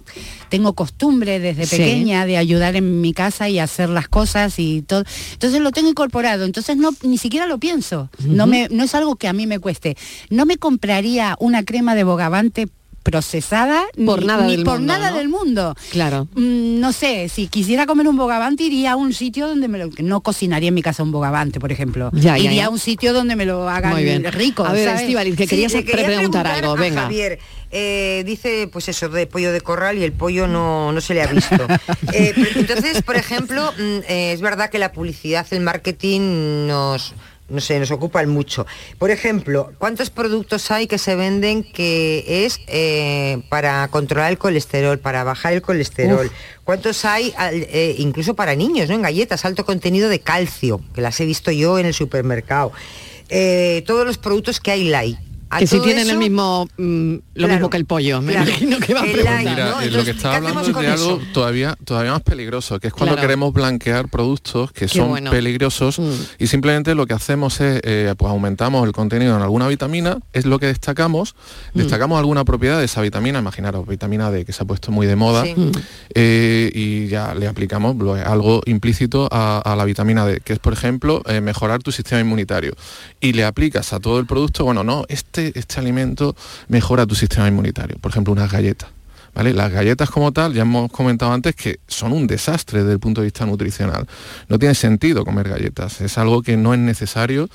tengo costumbre desde Sí. pequeña de ayudar en mi casa y hacer las cosas y todo. Entonces lo tengo incorporado, entonces no ni siquiera lo pienso. No me no es algo que a mí me cueste. No me compraría una crema de bogavante procesada Por ni- nada ni del por mundo, nada ¿no? del mundo. Claro. Mm, no sé, si quisiera comer un bogavante iría a un sitio donde me lo no cocinaría en mi casa un bogavante, por ejemplo. Ya, iría ya. a un sitio donde me lo hagan Muy bien. rico. A ver, ¿sabes? Estíbaliz, que Sí, querías quería preguntar algo, a venga. Javier, eh, dice, pues eso, de pollo de corral y el pollo no, no se le ha visto. [laughs] Eh, entonces, por ejemplo, mm, eh, es verdad que la publicidad, el marketing nos... No sé, nos ocupan mucho. Por ejemplo, ¿cuántos productos hay que se venden que es eh, para controlar el colesterol, para bajar el colesterol? Uf. ¿Cuántos hay al- eh, incluso para niños, ¿no? En galletas, alto contenido de calcio, que las he visto yo en el supermercado. Eh, todos los productos que hay light. A Que si tienen el mismo mm, lo Claro, mismo que el pollo, me claro. imagino que va a preguntar. Mira, ¿no? lo que está ¿qué hablando es de algo eso? todavía, todavía más peligroso, que es cuando Claro. queremos blanquear productos que Qué son bueno. peligrosos y simplemente lo que hacemos es, eh, pues aumentamos el contenido en alguna vitamina, es lo que destacamos, Mm. destacamos alguna propiedad de esa vitamina, imaginaros, vitamina D, que se ha puesto muy de moda, Sí. eh, y ya le aplicamos lo- algo implícito a, a la vitamina D, que es, por ejemplo, eh, mejorar tu sistema inmunitario. Y le aplicas a todo el producto, bueno, no, este, este alimento mejora tu sistema inmunitario, por ejemplo, unas galletas. ¿Vale? Las galletas como tal, ya hemos comentado antes que son un desastre desde el punto de vista nutricional. No tiene sentido comer galletas, es algo que no es necesario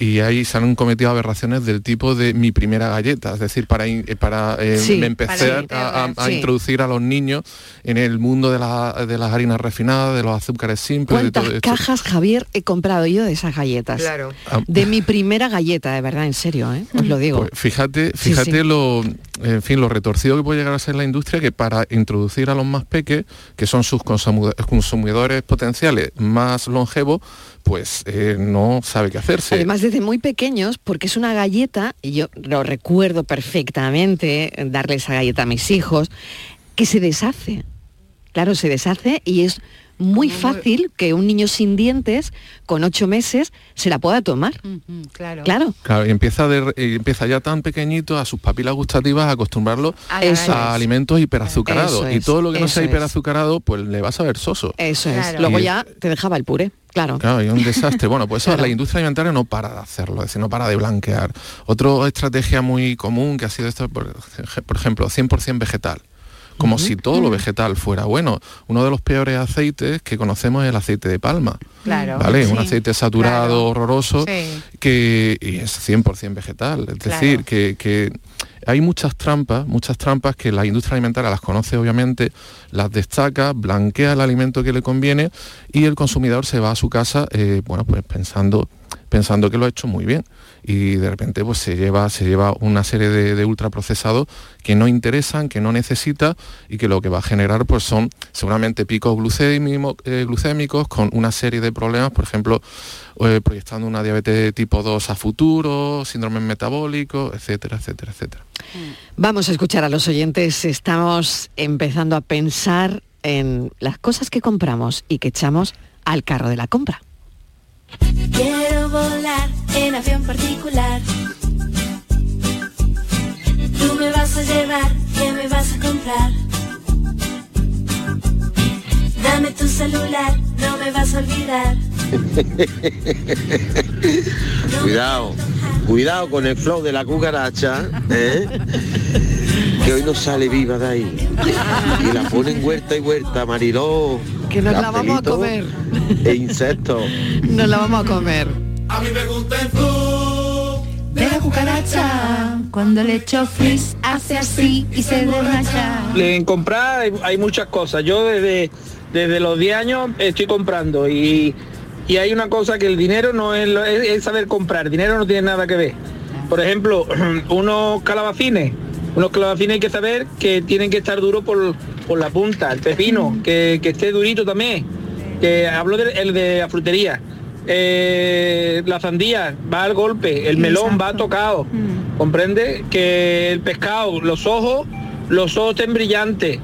y ahí se han cometido aberraciones del tipo de mi primera galleta, es decir, para, eh, para eh, Sí, empezar para a, a- a meterlas, sí. introducir a los niños en el mundo de, la- de las harinas refinadas, de los azúcares simples, de ¿Cuántas todo esto. cajas, Javier, he comprado yo de esas galletas? Claro. Ah, De mi primera galleta, de verdad, en serio, ¿eh? os lo digo. Pues fíjate, Sí, fíjate sí. lo, en fin, lo retorcido que puede llegar a ser la industria que para introducir a los más peques, que son sus consumidores potenciales más longevos, pues eh, no sabe qué hacerse. Además, desde muy pequeños, porque es una galleta, y yo lo recuerdo perfectamente, darle esa galleta a mis hijos, que se deshace. Claro, se deshace y es muy fácil que un niño sin dientes, con ocho meses, se la pueda tomar. Claro. Claro. Claro, y empieza, de- y empieza ya tan pequeñito a sus papilas gustativas a acostumbrarlo A alimentos hiperazucarados. Y es, todo lo que no sea es. hiperazucarado, pues le va a saber soso. Eso es. Claro. Luego Y- ya te dejaba el puré, claro. Claro, y un desastre. Bueno, pues eso Claro. la industria alimentaria no para de hacerlo, es decir, no para de blanquear. Otra estrategia muy común que ha sido esto, por, por ejemplo, 100% vegetal. Como si todo Mm. lo vegetal fuera bueno. Uno de los peores aceites que conocemos es el aceite de palma. Claro. ¿Vale? sí, un aceite saturado, claro. horroroso, Sí. que y es 100% vegetal. Es Claro. decir, que, que hay muchas trampas, muchas trampas que la industria alimentaria las conoce obviamente, las destaca, blanquea el alimento que le conviene y el consumidor se va a su casa, eh, bueno, pues pensando pensando que lo ha hecho muy bien y de repente pues se lleva se lleva una serie de, de ultraprocesados que no interesan que no necesita y que lo que va a generar pues son seguramente picos eh, glucémicos con una serie de problemas por ejemplo eh, proyectando una diabetes tipo 2 a futuro síndromes metabólicos etcétera etcétera etcétera Vamos a escuchar a los oyentes. Estamos empezando a pensar en las cosas que compramos y que echamos al carro de la compra. Quiero volar en avión particular. Tú me vas a llevar, ¿qué me vas a comprar? Dame tu celular, no me vas a olvidar. [laughs] Cuidado, cuidado con el flow de la cucaracha, ¿eh? que hoy no sale viva de ahí. Y la ponen huerta y huerta, Mariló. Que nos la vamos a comer. E insectos. [laughs] Nos la vamos a comer. A mí me gusta el flow De la cucaracha, cuando le echo frizz, hace así y se desmacha. En comprar hay, hay muchas cosas. Yo desde desde los 10 años estoy comprando y, y hay una cosa que el dinero no es, lo- es- es saber comprar, el dinero no tiene nada que ver. Por ejemplo, [clears throat] unos calabacines, unos calabacines hay que saber que tienen que estar duros por, por la punta, el pepino, que, que esté durito también, que hablo del el de la frutería. Eh, la sandía va al golpe, el melón va tocado, comprende que el pescado, los ojos, los ojos estén brillantes,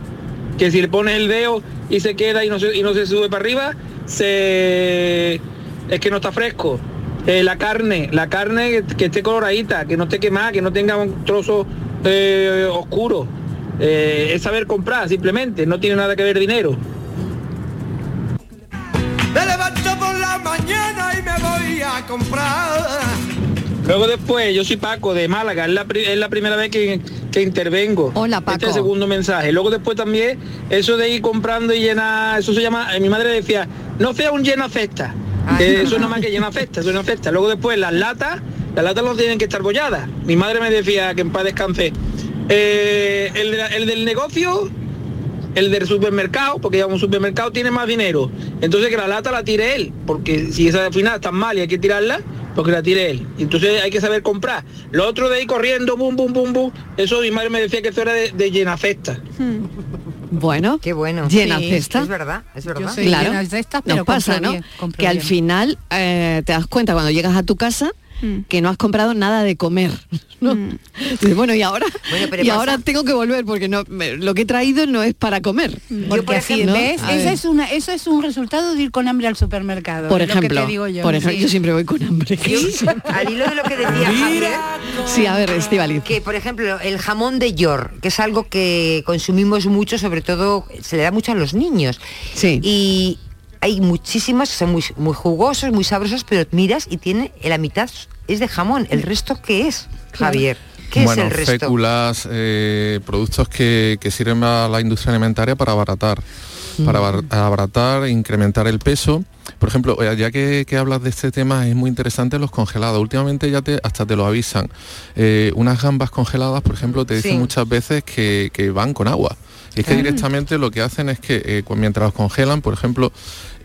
que si le pones el dedo y se queda y no se, y no se sube para arriba, se es que no está fresco. Eh, la carne, la carne que, que esté coloradita, que no esté quemada, que no tenga un trozo eh, oscuro. Eh, es saber comprar, simplemente, no tiene nada que ver dinero. Me levanto por la mañana y me voy a comprar. Luego después, yo soy Paco de Málaga, es la, pri- es la primera vez que, que intervengo. Hola Paco. Este es el segundo mensaje. Luego después también, eso de ir comprando y llenar, eso se llama, eh, mi madre decía, no sea un llena cesta. que eso no más que llena cesta, eso es una cesta. Luego después las latas, las latas no tienen que estar bolladas. Mi madre me decía que en paz descanse. eh, el, de la- el del negocio el del supermercado, porque ya un supermercado tiene más dinero. Entonces que la lata la tire él, porque si esa al final está mal y hay que tirarla, porque la tire él. Entonces hay que saber comprar. Lo otro de ir corriendo, bum, bum, bum, bum, eso mi madre me decía que eso era de, de llena cesta. Bueno, qué bueno. Llena Sí, cesta. es verdad, es verdad. soy Claro, llena cestas, nos pero pasa, ¿no? bien, que al final eh, te das cuenta cuando llegas a tu casa que no has comprado nada de comer. [laughs] ¿no? Dices, bueno, y ahora, Bueno, pero y pasa- ahora tengo que volver porque no, me- lo que he traído no es para comer. Así, ¿no? ¿ves? A Eso ver. es, una, eso es un resultado de ir con hambre al supermercado. Por es lo que ejemplo, te digo yo. por ejemplo, Sí. yo siempre voy con hambre. [laughs] Al hilo de lo que decía Javier, Sí, a ver, Estivaliz. que por ejemplo el jamón de York, que es algo que consumimos mucho, sobre todo se le da mucho a los niños. Sí. Y hay muchísimas que son muy, muy jugosos, muy sabrosos, pero miras y tiene la mitad es de jamón. ¿El resto qué es, Javier? ¿Qué bueno, es el resto? féculas, eh, productos que, que sirven a la industria alimentaria para abaratar, para abar- abaratar, incrementar el peso. Por ejemplo, eh, ya que, que hablas de este tema, es muy interesante los congelados. Últimamente ya te, hasta te lo avisan. Eh, unas gambas congeladas, por ejemplo, te dicen Sí. muchas veces que, que van con agua. Y es que directamente lo que hacen es que eh, mientras los congelan, por ejemplo,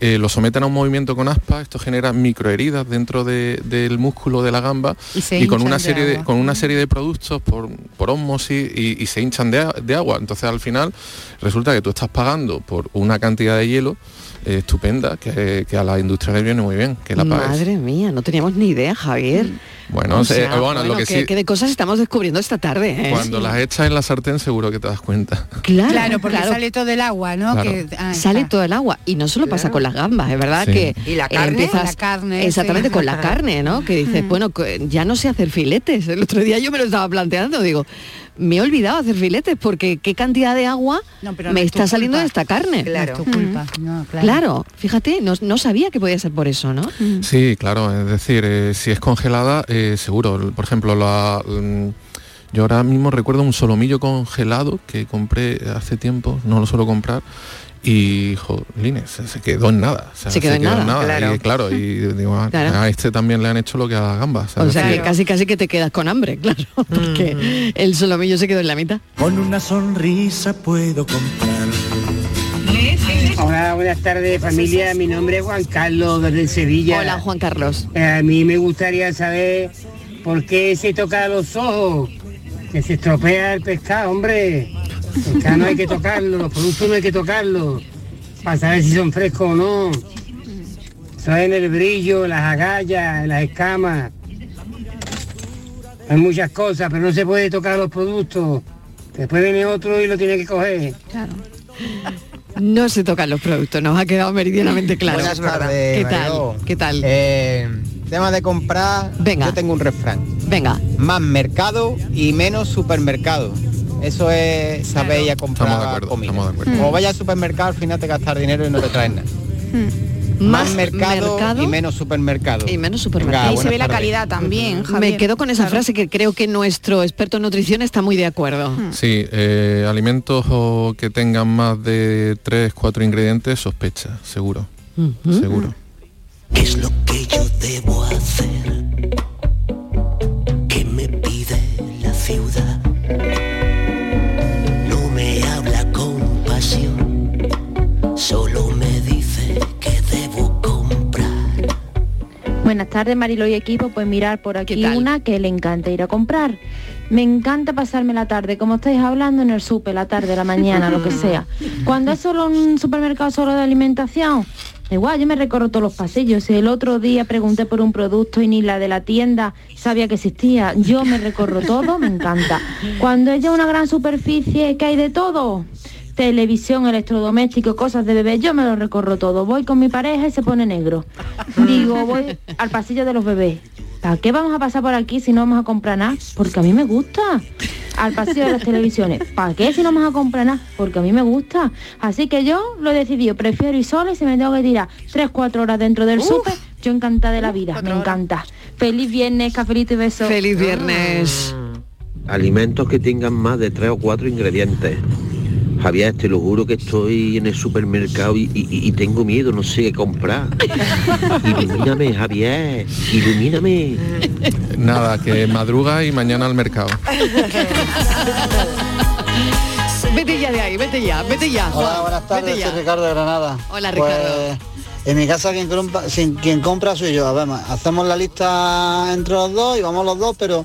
eh, lo someten a un movimiento con aspa, esto genera microheridas dentro de- del músculo de la gamba Y con una serie de, con una serie de productos por, por ósmosis y, y se hinchan de, de agua. Entonces al final resulta que tú estás pagando por una cantidad de hielo eh, estupenda que, que a la industria le viene muy bien, que la pagues. Madre mía, no teníamos ni idea, Javier. Bueno, O bueno, lo que qué- sí, qué de cosas estamos descubriendo esta tarde. ¿eh? cuando las echas en la sartén seguro que te das cuenta. Claro, Claro, porque claro. sale todo el agua, ¿no? Claro. Que, ah, sale todo el agua y no solo pasa con las gambas, es verdad Sí. que ¿Y la eh, carne? empiezas- La carne, exactamente sí. con la carne, ¿no? Que dices, bueno, ya no sé hacer filetes. El otro día yo me lo estaba planteando, digo, me he olvidado hacer filetes porque qué cantidad de agua No, pero no me está saliendo culpa. de esta carne. Claro. No es tu culpa. No, claro. Claro, fíjate, no, no sabía que podía ser por eso, ¿no? Sí, claro, es decir, eh, si es congelada, eh, seguro. Por ejemplo, la, mm, yo ahora mismo recuerdo un solomillo congelado que compré hace tiempo, no lo suelo comprar, y jolines, se, se quedó en nada. o sea, Se quedó en nada, claro. Y claro, [laughs] y digo, ah, Claro. a este también le han hecho lo que a las gambas. O sea que casi casi que te quedas con hambre, [laughs] claro, porque el solomillo se quedó en la mitad. Con una sonrisa puedo comprar. Hola, buenas tardes familia. Mi nombre es Juan Carlos desde Sevilla. Hola, Juan Carlos. Eh, A mí me gustaría saber por qué se toca los ojos, que se estropea el pescado, hombre. Pescado no hay que tocarlo, los productos no hay que tocarlos, para saber si son frescos o no. Eso es en el brillo, las agallas, las escamas. Hay muchas cosas, pero no se puede tocar los productos. Después viene otro y lo tiene que coger. No se tocan los productos, nos ha quedado meridianamente claro. Buenas tardes, ¿Qué tal? ¿Qué tal? Eh, tema de comprar, Venga. yo tengo un refrán. Venga. Más mercado y menos supermercado. Eso es saber ir a comprar Estamos de acuerdo, comida. estamos de acuerdo. Como vayas al supermercado, al final te gastas dinero y no te traes nada. Más, Más mercado, mercado y menos supermercado. y menos Venga, supermercado. Ahí se ve la calidad también, Me quedo con esa Claro. frase que creo que nuestro experto en nutrición está muy de acuerdo. Sí, eh, alimentos o que tengan más de 3, 4 ingredientes, sospecha, seguro. Seguro. ¿Qué es lo que yo debo hacer? ¿Qué me pide la ciudad? Tardes, Marilo y equipo. Pues mirar por aquí una que le encanta ir a comprar. Me encanta pasarme la tarde, como estáis hablando, en el súper, la tarde, la mañana, lo que [laughs] sea. Cuando es solo un supermercado solo de alimentación, igual yo me recorro todos los pasillos. Si el otro día pregunté por un producto y ni la de la tienda sabía que existía, yo me recorro todo, me encanta. Cuando es ya una gran superficie que hay de todo, televisión, electrodomésticos, cosas de bebé, yo me lo recorro todo. Voy con mi pareja y se pone negro. [laughs] Digo, voy al pasillo de los bebés. ¿Para qué vamos a pasar por aquí si no vamos a comprar nada? Porque a mí me gusta. Al pasillo de las televisiones. ¿Para qué si no vamos a comprar nada? Porque a mí me gusta. Así que yo lo he decidido. Prefiero ir sola y si me tengo que tirar 3-4 horas dentro del súper, yo encantada de la vida. Me encanta. Feliz viernes, cafelito y besos. Feliz viernes. Alimentos que tengan más de tres o cuatro ingredientes. Javier, te lo juro que estoy en el supermercado y, y- y tengo miedo, no sé qué comprar. [laughs] Ilumíname, Javier, ilumíname. Nada, que madruga y mañana al mercado. [laughs] Vete ya de ahí, vete ya, vete ya. Hola, buenas tardes, soy Ricardo de Granada. Hola, Pues, Ricardo. en mi casa quien compra, sin- quien compra soy yo. A ver, hacemos la lista entre los dos y vamos los dos, pero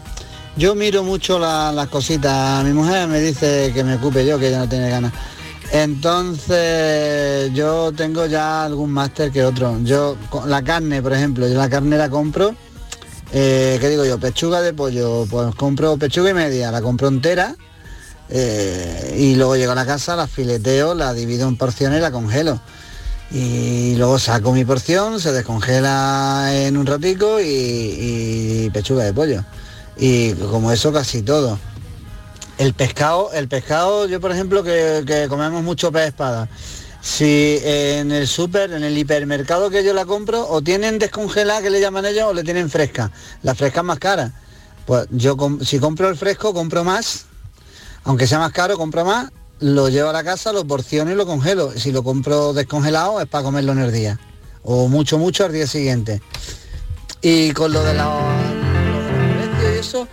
yo miro mucho la- las cositas. Mi mujer me dice que me ocupe yo, que ella no tiene ganas. Entonces yo tengo ya algún máster que otro. Yo la carne, por ejemplo, yo la carne la compro. Eh, ¿Qué digo yo? Pechuga de pollo, pues compro pechuga y media, la compro entera eh, y luego llego a la casa, la fileteo, la divido en porciones y la congelo. Y luego saco mi porción, se descongela en un ratico y pechuga de pollo. Y como eso casi todo. El pescado, el pescado, yo por ejemplo que, que comemos mucho pez espada. Si en el súper, en el hipermercado que yo la compro, o tienen descongelada que le llaman ellos, o le tienen fresca. La fresca es más cara. Pues yo si compro el fresco, compro más aunque sea más caro, compro más, lo llevo a la casa, lo porciono y lo congelo. Si lo compro descongelado es para comerlo en el día. O mucho, mucho al día siguiente. Y con lo de precios y eso,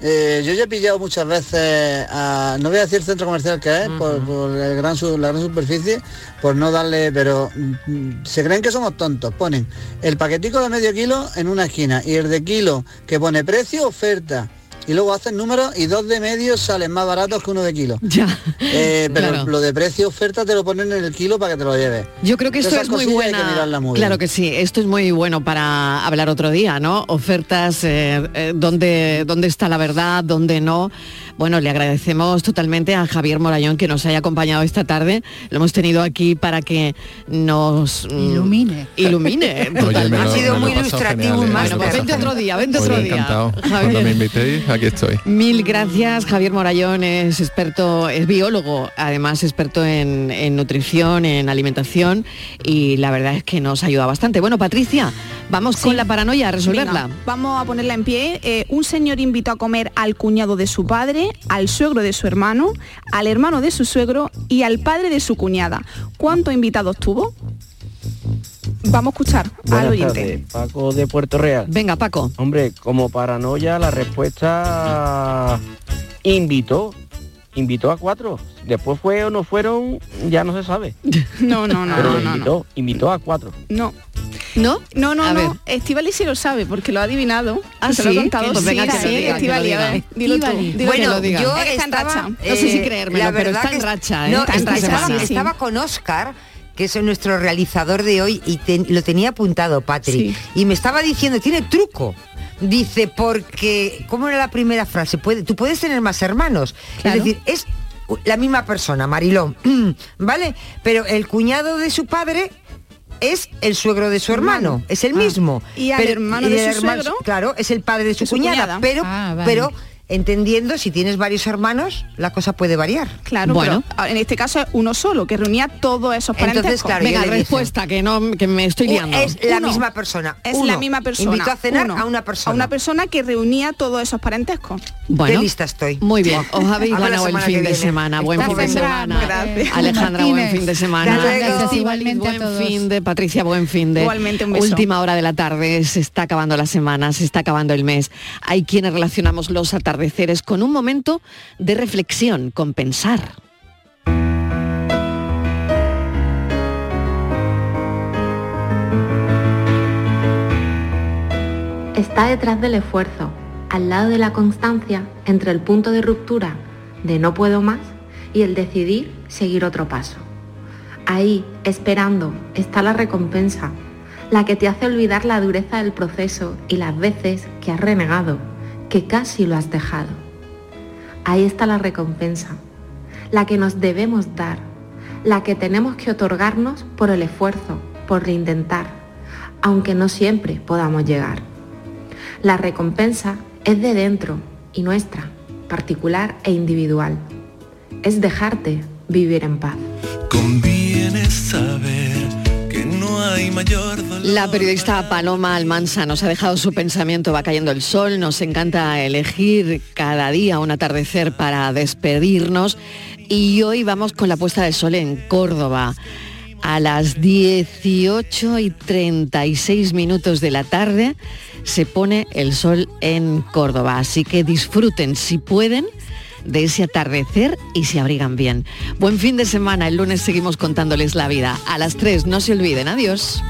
eh, yo ya he pillado muchas veces, a- no voy a decir centro comercial que es, por, por el gran su- la gran superficie, por no darle, pero mm, se creen que somos tontos. Ponen el paquetico de medio kilo en una esquina y el de kilo que pone precio, oferta. Y luego hacen números y dos de medio salen más baratos que uno de kilo. Ya. Eh, pero Claro. lo de precio oferta te lo ponen en el kilo para que te lo lleves. Yo creo que esto Esas es muy muy claro que sí, esto es muy bueno para hablar otro día, ¿no? Ofertas, eh, eh, dónde, dónde está la verdad, dónde no. Bueno, le agradecemos totalmente a Javier Morayón que nos haya acompañado esta tarde. Lo hemos tenido aquí para que nos mm, Ilumine. Ilumine. Oye, me lo- Ha sido muy ilustrativo. genial, ¿eh? Bueno, lo he pues vente otro día, vente otro día. encantado. Javier. Cuando me invitéis, aquí estoy. Mil gracias, Javier Morayón es experto, es biólogo, además experto en, en nutrición, en alimentación y la verdad es que nos ayuda bastante. Bueno, Patricia, vamos con la paranoia a resolverla. Venga, vamos a ponerla en pie. Eh, un señor invitó a comer al cuñado de su padre, al suegro de su hermano, al hermano de su suegro y al padre de su cuñada. ¿Cuántos invitados tuvo? Vamos a escuchar al oyente. tardes, Paco de Puerto Real. Venga, Paco. Hombre, como paranoia, la respuesta invitó. Invitó a cuatro. Después fue o no fueron, ya no se sabe. [laughs] No, no, no, Pero no, no, invitó, invitó a cuatro. No. ¿No? No, no, A no. Estivali sí lo sabe porque lo ha adivinado. Ah, Se lo ¿sí? contado. Pues venga, sí, que Estivali, a ver, dilo tú. Dilo Bueno, tú. yo está en racha. No sé si eh, creérmelo, la pero verdad está en que- racha, ¿eh? No, Está en racha. estaba, Sí, sí. estaba con Oscar, que es nuestro realizador de hoy, y te- lo tenía apuntado, Patri. Y me estaba diciendo, tiene truco. Dice, porque, ¿cómo era la primera frase? Puede, tú puedes tener más hermanos. Claro. Es decir, es la misma persona, Marilón, [clears throat] ¿vale? Pero el cuñado de su padre es el suegro de su hermano, Hermano. es el Ah. mismo. Y al hermano y de el su hermano- suegro, Claro, es el padre de su, de su cuñada, cuñada. pero, Ah, vale. pero entendiendo, si tienes varios hermanos, la cosa puede variar. Claro, Bueno. pero en este caso es uno solo, que reunía todos esos parentescos. Entonces, claro, Venga, yo le dije, respuesta, que no, que me estoy "U- liando. Es la Uno. misma persona. Es uno. la misma persona. Invito a cenar uno. a una persona. A una persona que reunía todos esos parentescos. Bueno, Qué lista estoy. Muy bien, os [laughs] habéis ganado el fin de semana. Buen fin de semana. Gracias. Alejandra, buen fin de semana. Gracias igualmente a buen todos. fin de Patricia, buen fin de. Igualmente, un beso. Última hora de la tarde, se está acabando la semana, se está acabando el mes. Hay quienes relacionamos los atardeceres con un momento de reflexión, con pensar. está detrás del esfuerzo, al lado de la constancia, entre el punto de ruptura de no puedo más y el decidir seguir otro paso. Ahí, esperando, está la recompensa, la que te hace olvidar la dureza del proceso y las veces que has renegado, que casi lo has dejado. Ahí está la recompensa, la que nos debemos dar, la que tenemos que otorgarnos por el esfuerzo, por intentar, aunque no siempre podamos llegar. La recompensa es de dentro y nuestra, particular e individual. Es dejarte vivir en paz. Conviene saber La periodista Paloma Almansa nos ha dejado su pensamiento, va cayendo el sol, nos encanta elegir cada día un atardecer para despedirnos y hoy vamos con la puesta de sol en Córdoba. A las 18 y 36 minutos de la tarde se pone el sol en Córdoba, así que disfruten si pueden de ese atardecer y se abrigan bien. Buen fin de semana, el lunes seguimos contándoles la vida. A las 3, no se olviden, adiós.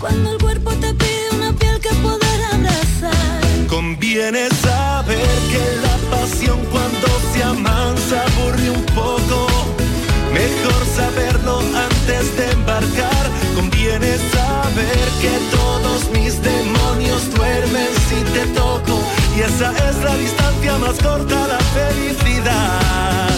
Cuando el cuerpo te pide una piel que poder abrazar. Conviene saber que la pasión cuando se amansa aburre un poco. Mejor saberlo antes de embarcar. Conviene saber que todos mis demonios duermen si te toco esa es la distancia más corta a la felicidad.